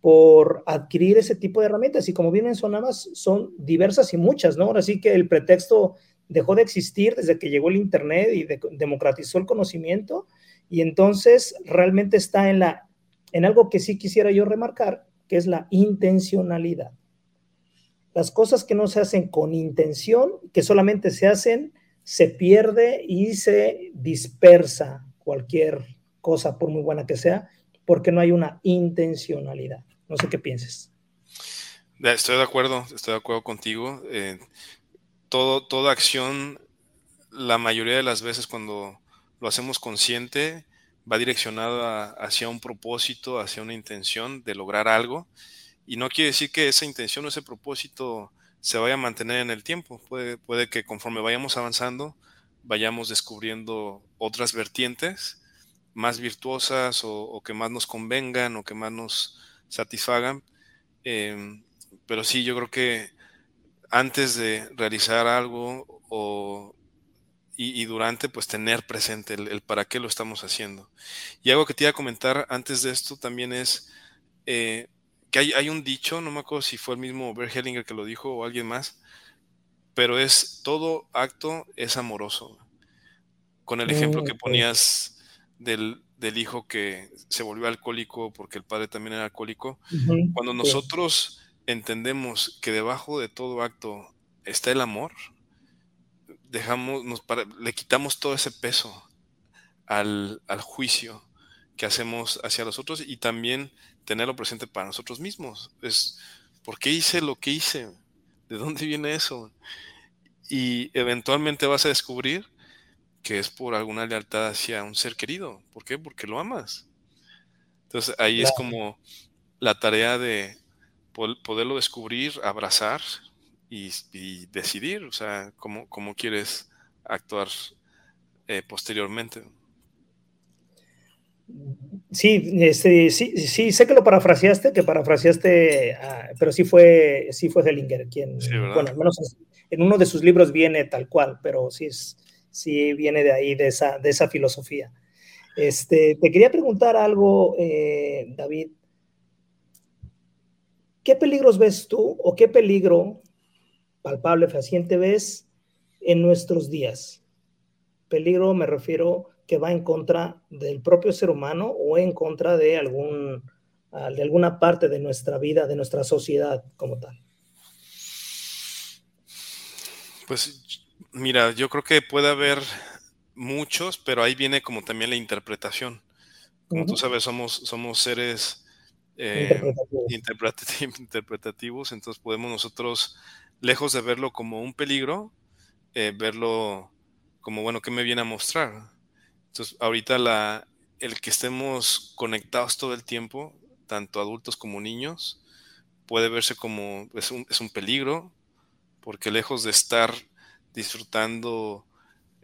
por adquirir ese tipo de herramientas. Y como bien mencionabas, son diversas y muchas, ¿no? Ahora sí que el pretexto dejó de existir desde que llegó el Internet y democratizó el conocimiento, y entonces realmente está en, la, en algo que sí quisiera yo remarcar, que es la intencionalidad. Las cosas que no se hacen con intención, que solamente se hacen, se pierde y se dispersa cualquier cosa, por muy buena que sea, porque no hay una intencionalidad. No sé qué pienses. Estoy de acuerdo, estoy de acuerdo contigo. Eh, todo, toda acción, la mayoría de las veces cuando lo hacemos consciente, va direccionada hacia un propósito, hacia una intención de lograr algo. Y no quiere decir que esa intención o ese propósito se vaya a mantener en el tiempo. Puede, puede que conforme vayamos avanzando, vayamos descubriendo otras vertientes más virtuosas o, que más nos convengan o que más nos satisfagan. Em, pero sí, yo creo que antes de realizar algo o, y, durante, pues tener presente el, para qué lo estamos haciendo. Y algo que te iba a comentar antes de esto también es eh, que hay, un dicho, no me acuerdo si fue el mismo Bert Hellinger que lo dijo o alguien más, pero es todo acto es amoroso. Con el ejemplo que ponías del, hijo que se volvió alcohólico porque el padre también era alcohólico. Cuando nosotros entendemos que debajo de todo acto está el amor, dejamos, nos le quitamos todo ese peso al, al juicio que hacemos hacia los otros y también tenerlo presente para nosotros mismos. Es, ¿por qué hice lo que hice? ¿De dónde viene eso? Y eventualmente vas a descubrir que es por alguna lealtad hacia un ser querido. ¿Por qué? Porque lo amas. Entonces ahí es como la tarea de poderlo descubrir, abrazar y, decidir, o sea, cómo, cómo quieres actuar eh, posteriormente. Sí, este, sí, sí, sé que lo parafraseaste, que parafraseaste, pero sí fue, sí fue Hellinger quien, bueno, al menos en uno de sus libros viene tal cual, pero sí, es, sí viene de ahí, de esa, de esa filosofía. Este, te quería preguntar algo, eh, David. ¿Qué peligros ves tú o qué peligro palpable, fehaciente ves en nuestros días? Peligro me refiero que va en contra del propio ser humano o en contra de, algún, ah, de alguna parte de nuestra vida, de nuestra sociedad como tal? Pues mira, yo creo que puede haber muchos, pero ahí viene como también la interpretación. Como tú sabes, somos, somos seres eh, interpretativos. entonces podemos nosotros, lejos de verlo como un peligro, eh, verlo como, bueno, ¿qué me viene a mostrar? Entonces, ahorita la, el que estemos conectados todo el tiempo, tanto adultos como niños, puede verse como es un, es un peligro porque lejos de estar disfrutando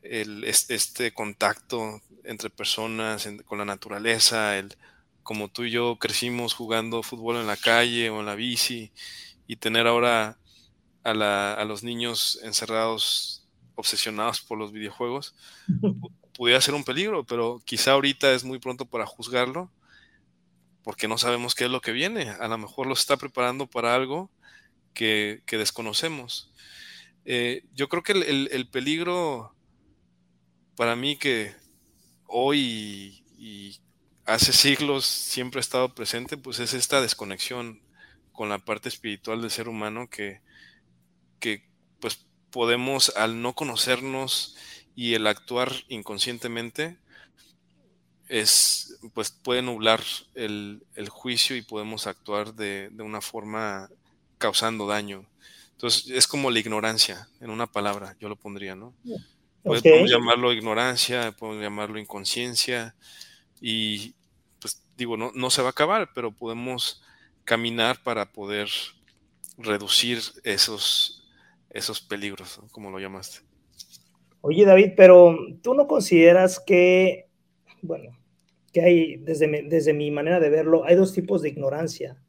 el, este contacto entre personas, con la naturaleza, el, como tú y yo crecimos jugando fútbol en la calle o en la bici, y tener ahora a, a los niños encerrados, obsesionados por los videojuegos, pudiera ser un peligro, pero quizá ahorita es muy pronto para juzgarlo, porque no sabemos qué es lo que viene. A lo mejor los está preparando para algo que, desconocemos. Eh, yo creo que el, peligro para mí que hoy y, hace siglos siempre ha estado presente, pues es esta desconexión con la parte espiritual del ser humano que, que pues podemos al no conocernos y el actuar inconscientemente es pues puede nublar el, juicio y podemos actuar de, de, una forma causando daño. Entonces es como la ignorancia, en una palabra, yo lo pondría, ¿no? Podemos llamarlo ignorancia, podemos llamarlo inconsciencia y pues digo, no, no se va a acabar, pero podemos caminar para poder reducir esos, esos peligros, como lo llamaste. Oye, David, pero tú no consideras que, bueno, que hay, desde desde mi manera de verlo, hay dos tipos de ignorancia.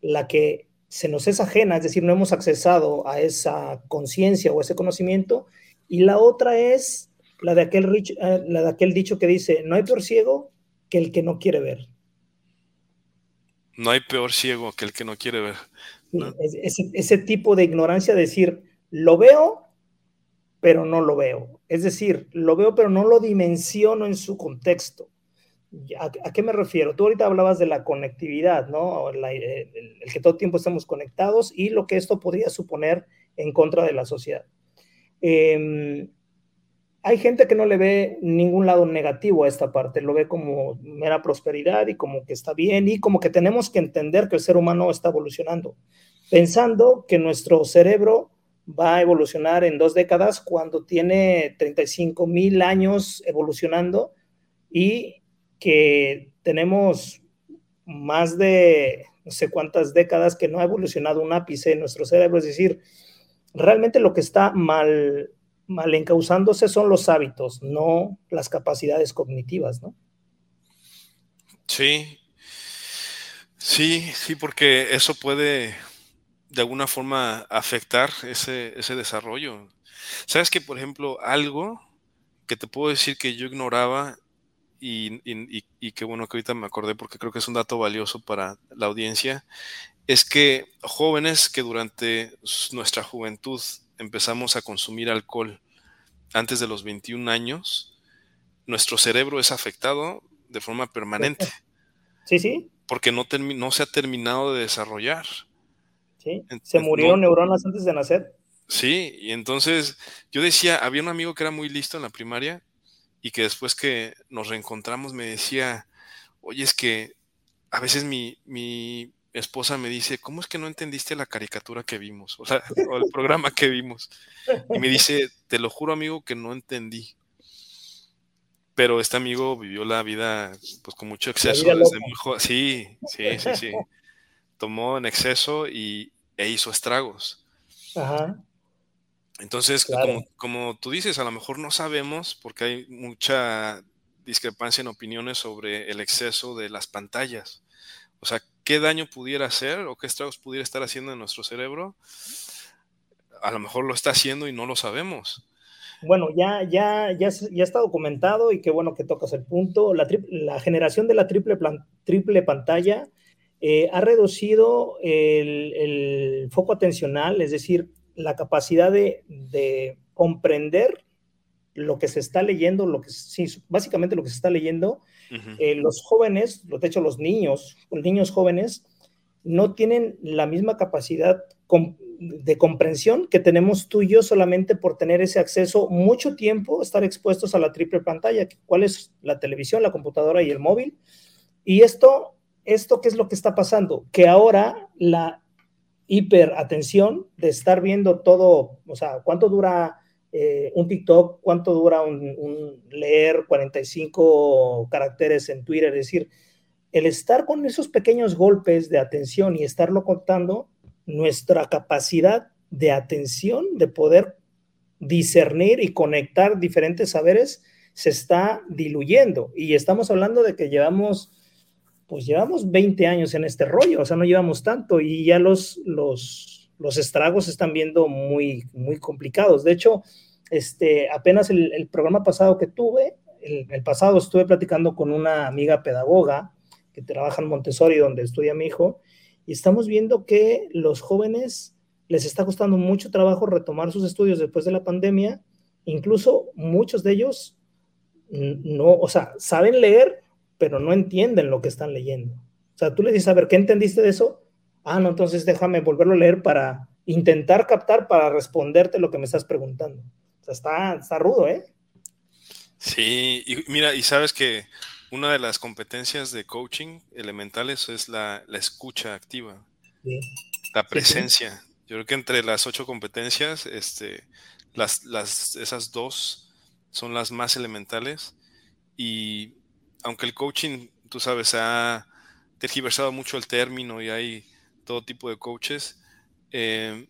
La que se nos es ajena, es decir, no hemos accesado a esa conciencia o ese conocimiento, y la otra es la de, aquel, eh, la de aquel dicho que dice, no hay peor ciego que el que no quiere ver. No hay peor ciego que el que no quiere ver. ese, ese, tipo de ignorancia, decir, lo veo, pero no lo veo. Es decir, lo veo, pero no lo dimensiono en su contexto. ¿A, qué me refiero? Tú ahorita hablabas de la conectividad, ¿no? Eh, el, que todo el tiempo estamos conectados y lo que esto podría suponer en contra de la sociedad. Em, hay gente que no le ve ningún lado negativo a esta parte, lo ve como mera prosperidad y como que está bien y como que tenemos que entender que el ser humano está evolucionando, pensando que nuestro cerebro va a evolucionar en dos décadas cuando tiene 35 mil años evolucionando y que tenemos más de no sé cuántas décadas que no ha evolucionado un ápice en nuestro cerebro, es decir, realmente lo que está mal, mal encauzándose son los hábitos, no las capacidades cognitivas, ¿no? Sí, sí, sí, porque eso puede de alguna forma afectar ese, ese desarrollo. Sabes que, por ejemplo, algo que te puedo decir que yo ignoraba y, y, qué bueno que ahorita me acordé porque creo que es un dato valioso para la audiencia, es que jóvenes que durante nuestra juventud empezamos a consumir alcohol antes de los 21 años, nuestro cerebro es afectado de forma permanente. Sí, sí. Porque no, no se ha terminado de desarrollar. Sí. Se murieron neuronas antes de nacer. Sí, y entonces yo decía, había un amigo que era muy listo en la primaria y que después que nos reencontramos me decía, oye, es que a veces mi, mi esposa me dice, ¿cómo es que no entendiste la caricatura que vimos? O sea, o el programa que vimos. Y me dice, te lo juro amigo que no entendí. Pero este amigo vivió la vida pues con mucho exceso desde muy joven. Sí, sí, sí, sí. Tomó en exceso y, e hizo estragos. Ajá. Entonces, como, tú dices, a lo mejor no sabemos porque hay mucha discrepancia en opiniones sobre el exceso de las pantallas. O sea, ¿qué daño pudiera hacer o qué estragos pudiera estar haciendo en nuestro cerebro? A lo mejor lo está haciendo y no lo sabemos. Bueno, ya, ya, ya, ya está documentado y qué bueno que tocas el punto. La, la generación de la triple, triple pantalla eh, ha reducido el, el foco atencional, es decir, la capacidad de, comprender lo que se está leyendo, lo que sí, básicamente lo que se está leyendo, eh, los jóvenes, de hecho los niños, los niños jóvenes, no tienen la misma capacidad de comprensión que tenemos tú y yo solamente por tener ese acceso mucho tiempo, estar expuestos a la triple pantalla, cuál es la televisión, la computadora y el móvil. Y esto, esto, ¿qué es lo que está pasando? Que ahora la hiperatención de estar viendo todo, o sea, cuánto dura eh, un TikTok, cuánto dura un, leer 45 caracteres en Twitter, es decir, el estar con esos pequeños golpes de atención y estarlo contando, nuestra capacidad de atención, de poder discernir y conectar diferentes saberes, se está diluyendo. Y estamos hablando de que llevamos, pues llevamos 20 años en este rollo, o sea, no llevamos tanto y ya los, los, los estragos se están viendo muy, muy complicados. De hecho, este, apenas el, programa pasado que tuve, el, pasado estuve platicando con una amiga pedagoga que trabaja en Montessori, donde estudia mi hijo, y estamos viendo que los jóvenes les está costando mucho trabajo retomar sus estudios después de la pandemia, incluso muchos de ellos no, o sea, saben leer, pero no entienden lo que están leyendo. O sea, tú le dices, a ver, ¿qué entendiste de eso? Ah, no, entonces déjame volverlo a leer para intentar captar, para responderte lo que me estás preguntando. O sea, está, está rudo, ¿eh? Sí, y mira, y sabes que una de las competencias de coaching elementales es la, escucha activa, la presencia. Yo creo que entre las ocho competencias, este, las, las, esas dos son las más elementales y aunque el coaching, tú sabes, ha tergiversado mucho el término y hay todo tipo de coaches, eh,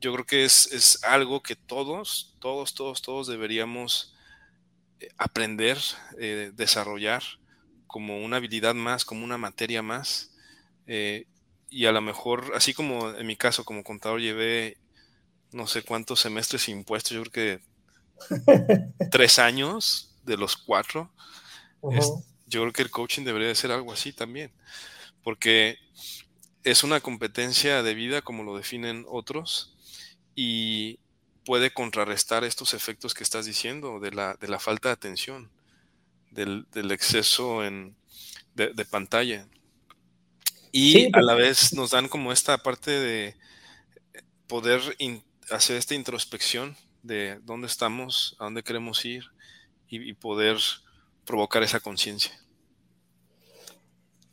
yo creo que es, es, algo que todos, todos, todos, todos deberíamos eh, aprender, eh, desarrollar como una habilidad más, como una materia más. y a lo mejor, así como en mi caso como contador llevé no sé cuántos semestres impuestos, yo creo que tres años de los cuatro. Yo creo que el coaching debería de ser algo así también, porque es una competencia de vida como lo definen otros y puede contrarrestar estos efectos que estás diciendo de la, de la falta de atención, del, exceso en, de, pantalla. Y a la vez nos dan como esta parte de poder hacer esta introspección de dónde estamos, a dónde queremos ir y, poder provocar esa conciencia.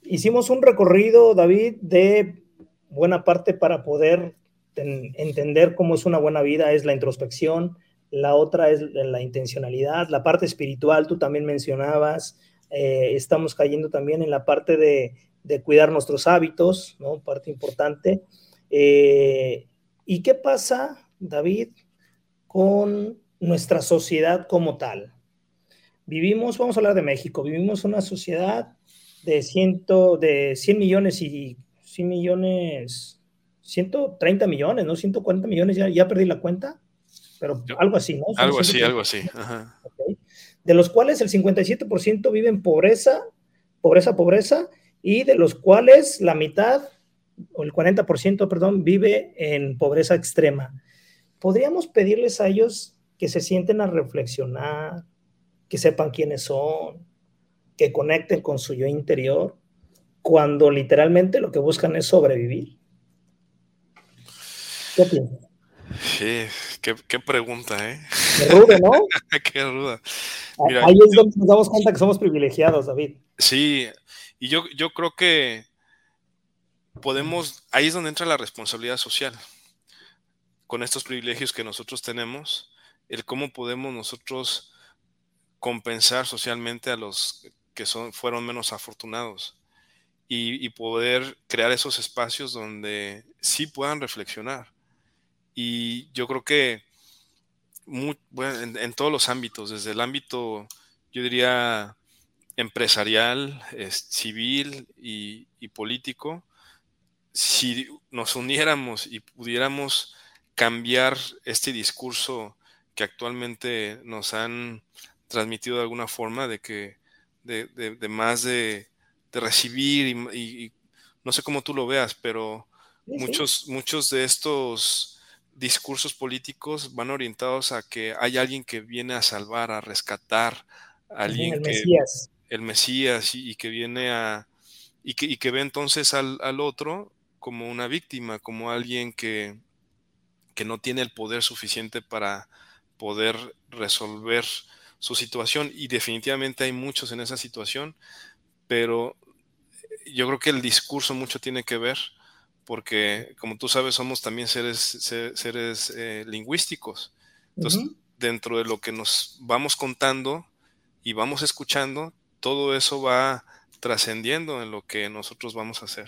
Hicimos un recorrido, David, de buena parte para poder entender cómo es una buena vida, es la introspección, la otra es la intencionalidad, la parte espiritual, tú también mencionabas, eh, estamos cayendo también en la parte de, cuidar nuestros hábitos, ¿no? Parte importante. Eh, ¿Y qué pasa, David, con nuestra sociedad como tal. Vivimos, vamos a hablar de México, vivimos una sociedad de, ciento, de 100 millones y 100 millones, 130 millones, ¿no? 140 millones, ya, ya perdí la cuenta, pero algo así, ¿no? Algo así, algo así. De los cuales el 57% vive en pobreza, pobreza, pobreza, y de los cuales la mitad, o el 40%, perdón, vive en pobreza extrema podríamos pedirles a ellos que se sienten a reflexionar, que sepan quiénes son, que conecten con su yo interior, cuando literalmente lo que buscan es sobrevivir. ¿Qué piensas? Sí, qué, pregunta, ¿eh? Qué ruda, ¿no? qué ruda. Ahí es donde nos damos cuenta que somos privilegiados, David. Sí, y yo, yo creo que podemos, ahí es donde entra la responsabilidad social con estos privilegios que nosotros tenemos, el cómo podemos nosotros compensar socialmente a los que son, fueron menos afortunados y, poder crear esos espacios donde sí puedan reflexionar. Y yo creo que en, todos los ámbitos, desde el ámbito, yo diría, empresarial, civil y político, si nos uniéramos y pudiéramos cambiar este discurso que actualmente nos han transmitido de alguna forma de que de, más de, recibir y, no sé cómo tú lo veas, pero muchos, muchos de estos discursos políticos van orientados a que hay alguien que viene a salvar, a rescatar, alguien el que Mesías. el Mesías y, que viene a y que, y que ve entonces al, al otro como una víctima, como alguien que, que no tiene el poder suficiente para poder resolver su situación y definitivamente hay muchos en esa situación, pero yo creo que el discurso mucho tiene que ver porque como tú sabes somos también seres, seres eh, lingüísticos. Entonces, dentro de lo que nos vamos contando y vamos escuchando, todo eso va trascendiendo en lo que nosotros vamos a hacer.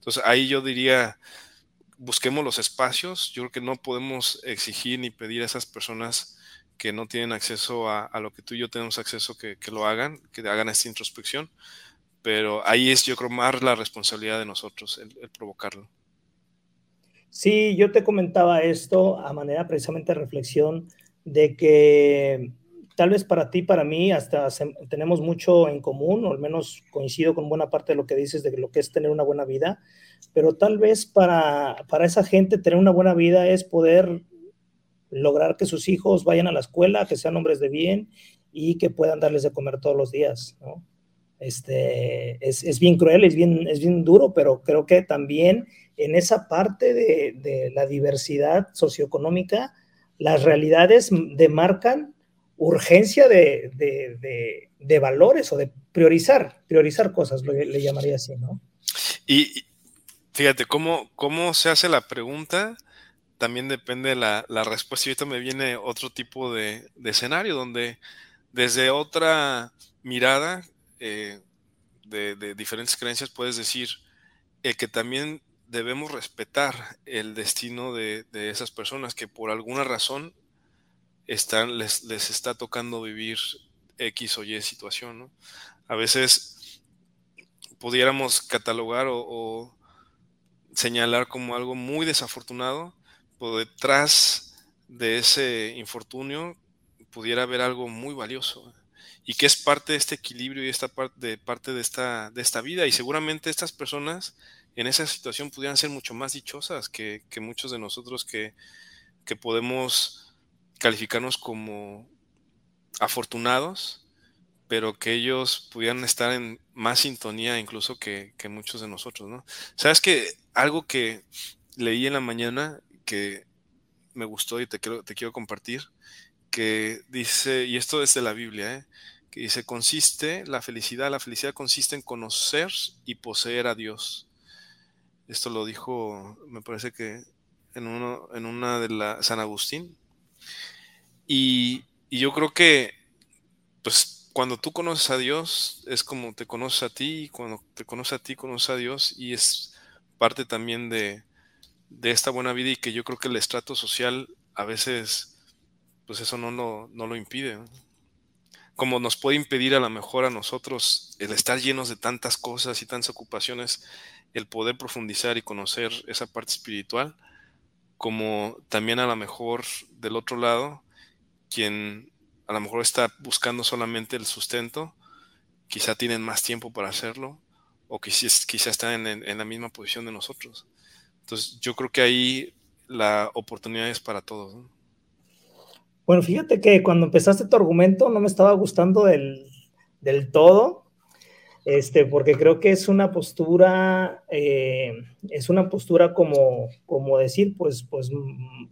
Entonces, ahí yo diría, busquemos los espacios. Yo creo que no podemos exigir ni pedir a esas personas que no tienen acceso a, lo que tú y yo tenemos acceso que, lo hagan, que hagan esta introspección. Pero ahí es, yo creo, más la responsabilidad de nosotros, el, provocarlo. Sí, yo te comentaba esto a manera precisamente de reflexión de que tal vez para ti, para mí, hasta tenemos mucho en común, o al menos coincido con buena parte de lo que dices de lo que es tener una buena vida, pero tal vez para, para esa gente tener una buena vida es poder lograr que sus hijos vayan a la escuela, que sean hombres de bien y que puedan darles de comer todos los días, ¿no? Este, es, es, bien cruel, es bien, es bien duro, pero creo que también en esa parte de, de la diversidad socioeconómica, las realidades demarcan urgencia de, de, de, valores o de priorizar, priorizar cosas, le llamaría así, ¿no? Y fíjate, ¿cómo, cómo se hace la pregunta? También depende la, la respuesta. Y ahorita me viene otro tipo de, escenario donde desde otra mirada eh, de, diferentes creencias puedes decir el que también debemos respetar el destino de, de esas personas que por alguna razón están, les, les está tocando vivir X o Y situación. A veces pudiéramos catalogar o, señalar como algo muy desafortunado, detrás de ese infortunio pudiera haber algo muy valioso y que es parte de este equilibrio y esta parte de, parte de, esta, de esta vida. Y seguramente estas personas en esa situación pudieran ser mucho más dichosas que, que muchos de nosotros que, que podemos calificarnos como afortunados, pero que ellos pudieran estar en más sintonía incluso que, muchos de nosotros, ¿no? Sabes que algo que leí en la mañana que me gustó y te quiero, te quiero compartir, que dice, y esto es de la Biblia, ¿eh? que dice, consiste, la felicidad, la felicidad consiste en conocer y poseer a Dios. Esto lo dijo, me parece que en, uno, en una de la San Agustín, y, yo creo que, pues, cuando tú conoces a Dios, es como te conoces a ti, y cuando te conoces a ti, conoces a Dios, y es parte también de, esta buena vida y que yo creo que el estrato social a veces, pues eso no lo, no lo impide. Como nos puede impedir a lo mejor a nosotros el estar llenos de tantas cosas y tantas ocupaciones, el poder profundizar y conocer esa parte espiritual, como también a lo mejor del otro lado, quien a lo mejor está buscando solamente el sustento, quizá tienen más tiempo para hacerlo o quizá, quizá están en, la misma posición de nosotros. Entonces yo creo que ahí la oportunidad es para todos. Bueno, fíjate que cuando empezaste tu argumento no me estaba gustando del, del todo, este, porque creo que es una postura, eh, es una postura como, como decir, pues, pues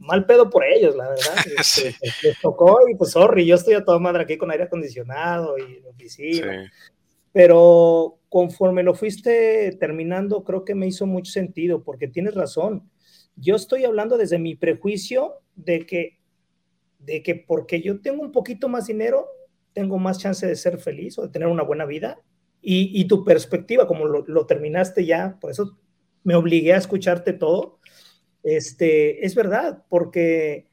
mal pedo por ellos, la verdad. Este, les tocó y pues sorry, yo estoy a toda madre aquí con aire acondicionado y oficina. Pero conforme lo fuiste terminando, creo que me hizo mucho sentido, porque tienes razón. Yo estoy hablando desde mi prejuicio de que, de que porque yo tengo un poquito más dinero, tengo más chance de ser feliz o de tener una buena vida y, tu perspectiva, como lo, terminaste ya, por eso me obligué a escucharte todo, este, es verdad, porque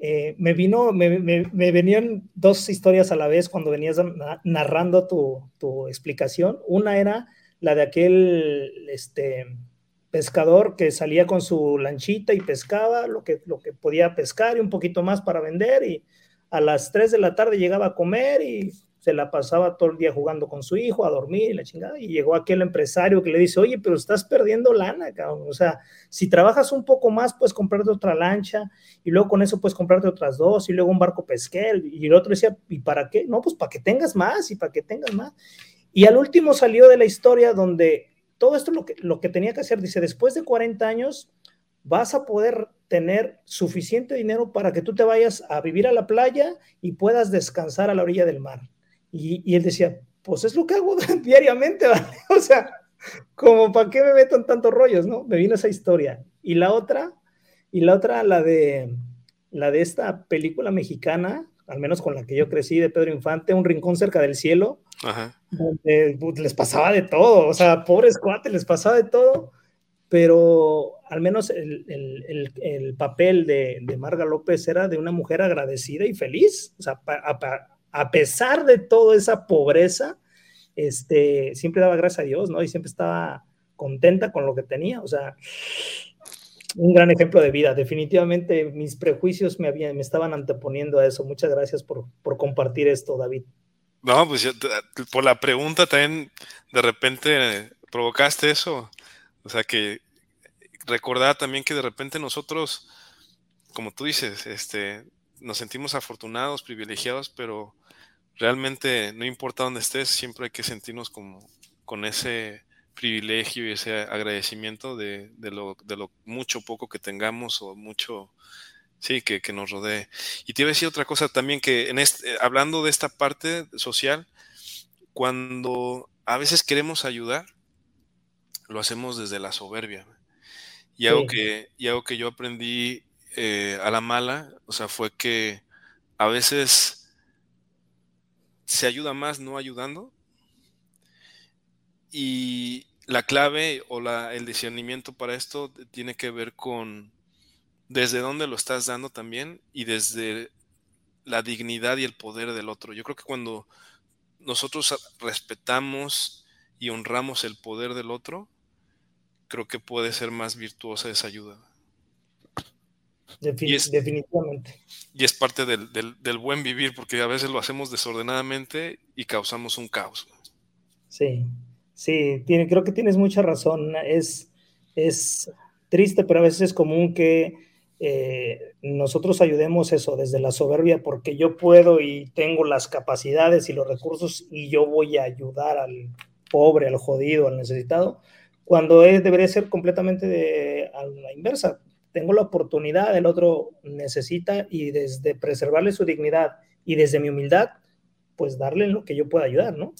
eh, me vino, me, venían dos historias a la vez cuando venías narrando tu, tu, explicación. Una era la de aquel este, pescador que salía con su lanchita y pescaba lo que, lo que podía pescar y un poquito más para vender y a las 3 de la tarde llegaba a comer y se la pasaba todo el día jugando con su hijo, a dormir y la chingada, y llegó aquel empresario que le dice, oye, pero estás perdiendo lana, cabrón, o sea, si trabajas un poco más, puedes comprarte otra lancha, y luego con eso puedes comprarte otras dos, y luego un barco pesquero, y el otro decía, ¿y para qué? No, pues para que tengas más, y para que tengas más. Y al último salió de la historia donde todo esto lo que, lo que tenía que hacer, dice, después de 40 años, vas a poder tener suficiente dinero para que tú te vayas a vivir a la playa y puedas descansar a la orilla del mar. Y, él decía, pues es lo que hago diariamente, ¿vale? O sea, como para qué me meto en tantos rollos, ¿no? Me vino esa historia. Y la otra, y la otra, la de, la de esta película mexicana, al menos con la que yo crecí, de Pedro Infante, Un rincón cerca del cielo, donde pues, les pasaba de todo, o sea, pobres cuates, les pasaba de todo, pero al menos el, papel de, Marga López era de una mujer agradecida y feliz. O sea, a, pesar de toda esa pobreza, este, siempre daba gracias a Dios, ¿no? Y siempre estaba contenta con lo que tenía. O sea, un gran ejemplo de vida. Definitivamente mis prejuicios me, habían, me estaban anteponiendo a eso. Muchas gracias por, por compartir esto, David. No, pues por la pregunta también de repente provocaste eso. O sea que recordar también que de repente nosotros, como tú dices, este, nos sentimos afortunados, privilegiados, pero realmente no importa dónde estés, siempre hay que sentirnos como con ese privilegio y ese agradecimiento de, lo, de lo mucho poco que tengamos o mucho, sí, que, que, nos rodee. Y te iba a decir otra cosa también, que en este, hablando de esta parte social, cuando a veces queremos ayudar, lo hacemos desde la soberbia. Y algo, que, y algo que yo aprendí eh, a la mala, o sea, fue que a veces se ayuda más no ayudando. Y la clave o la, el discernimiento para esto tiene que ver con desde dónde lo estás dando también y desde la dignidad y el poder del otro. Yo creo que cuando nosotros respetamos y honramos el poder del otro, creo que puede ser más virtuosa esa ayuda. Definitivamente. Y es parte del, buen vivir, porque a veces lo hacemos desordenadamente y causamos un caos. Sí, sí, tiene, creo que tienes mucha razón. Es, es triste, pero a veces es común que eh, nosotros ayudemos eso desde la soberbia, porque yo puedo y tengo las capacidades y los recursos y yo voy a ayudar al pobre, al jodido, al necesitado cuando debería ser completamente de, a la inversa. Tengo la oportunidad, el otro necesita y desde preservarle su dignidad y desde mi humildad, pues darle lo que yo pueda ayudar, ¿no?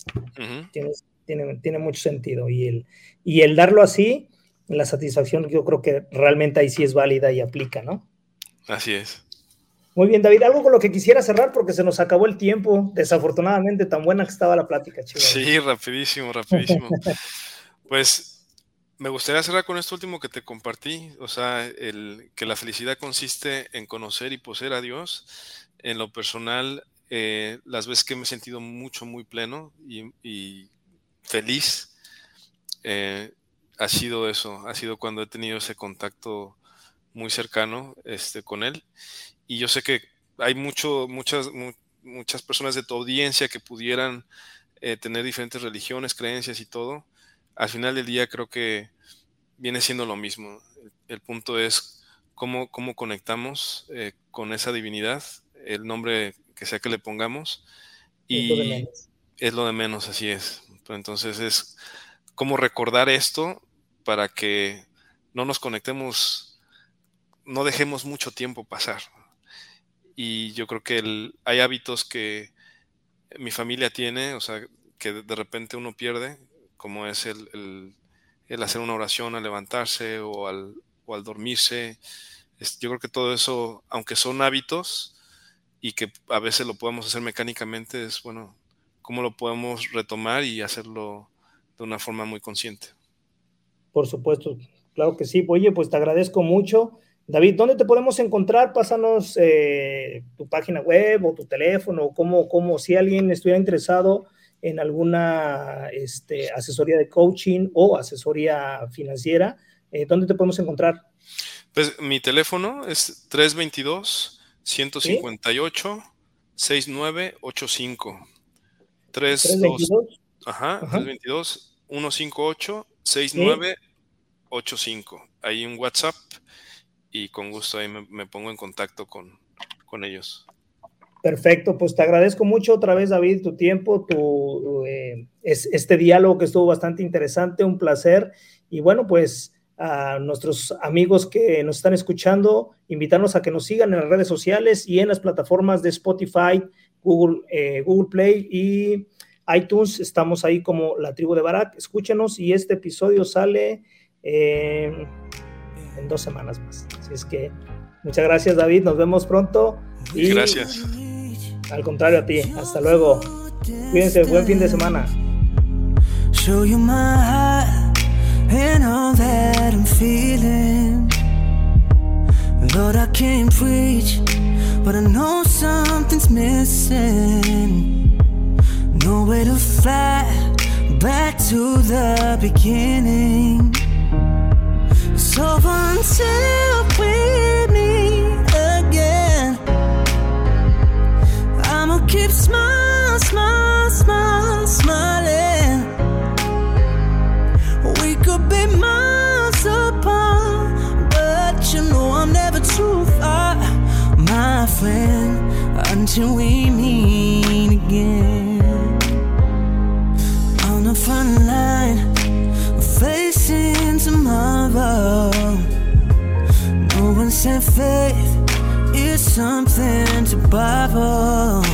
tiene, tiene, tiene, mucho sentido. Y el, y el darlo así, la satisfacción yo creo que realmente ahí sí es válida y aplica, ¿no? Así es. Muy bien, David, algo con lo que quisiera cerrar porque se nos acabó el tiempo. Desafortunadamente, tan buena que estaba la plática, chido. Sí, rapidísimo, rapidísimo. pues me gustaría cerrar con esto último que te compartí, o sea, el, que la felicidad consiste en conocer y poseer a Dios. En lo personal, eh, las veces que me he sentido mucho, muy pleno y, feliz, eh, ha sido eso, ha sido cuando he tenido ese contacto muy cercano este, con Él. Y yo sé que hay mucho, muchas, muchas personas de tu audiencia que pudieran eh, tener diferentes religiones, creencias y todo al final del día creo que viene siendo lo mismo. El, punto es cómo, cómo conectamos eh, con esa divinidad, el nombre que sea que le pongamos, y es lo de menos, así es. entonces es cómo recordar esto para que no nos conectemos, no dejemos mucho tiempo pasar. Y yo creo que hay hábitos que mi familia tiene, o sea, que de repente uno pierde, como es el, hacer una oración al levantarse o al, al dormirse. yo creo que todo eso, aunque son hábitos y que a veces lo podemos hacer mecánicamente, es bueno, cómo lo podemos retomar y hacerlo de una forma muy consciente. Por supuesto, claro que sí. Oye, pues te agradezco mucho. David, ¿dónde te podemos encontrar? Pásanos eh, tu página web o tu teléfono, como, como si alguien estuviera interesado en alguna este, asesoría de coaching o asesoría financiera, eh, ¿dónde te podemos encontrar? Pues mi teléfono es 322 158 6985. 322 ajá, 322 158 6985. Ahí un WhatsApp y con gusto ahí me, pongo en contacto con, con ellos. Perfecto, pues te agradezco mucho otra vez, David, tu tiempo, tu, eh, este diálogo que estuvo bastante interesante, un placer. Y bueno, pues a nuestros amigos que nos están escuchando, invitarnos a que nos sigan en las redes sociales y en las plataformas de Spotify, Google, eh, Google Play y iTunes. Estamos ahí como la tribu de Barak. Escúchenos y este episodio sale en dos semanas más. Así es que muchas gracias, David. Nos vemos pronto. Y gracias. Al contrario a ti. Hasta luego. Cuídense. Buen fin de semana. Show you my heart and all that I'm feeling. can't preach, but I know something's missing. Nowhere to fly back to the beginning. So until we until we meet again. On the front line, facing tomorrow. No one said faith is something to borrow.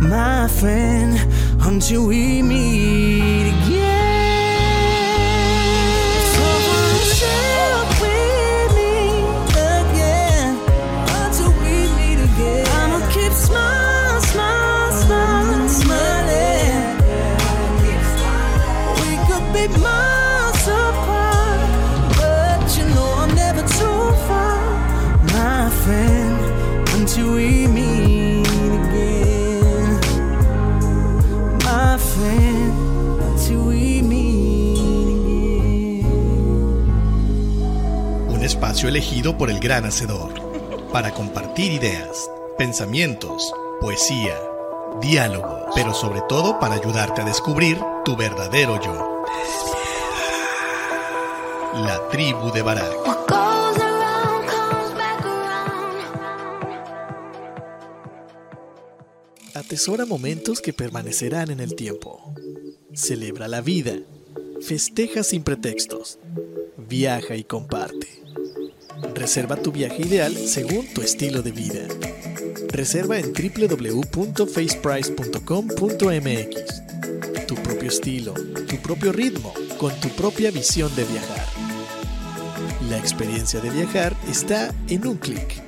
My friend, until we meet again. Por el gran hacedor para compartir ideas, pensamientos, poesía, diálogo, pero sobre todo para ayudarte a descubrir tu verdadero yo. La tribu de Barak. Atesora momentos que permanecerán en el tiempo. Celebra la vida. Festeja sin pretextos. Viaja y comparte. Reserva tu viaje ideal según tu estilo de vida. Reserva en www.faceprice.com.mx. Tu propio estilo, tu propio ritmo, con tu propia visión de viajar. La experiencia de viajar está en un clic.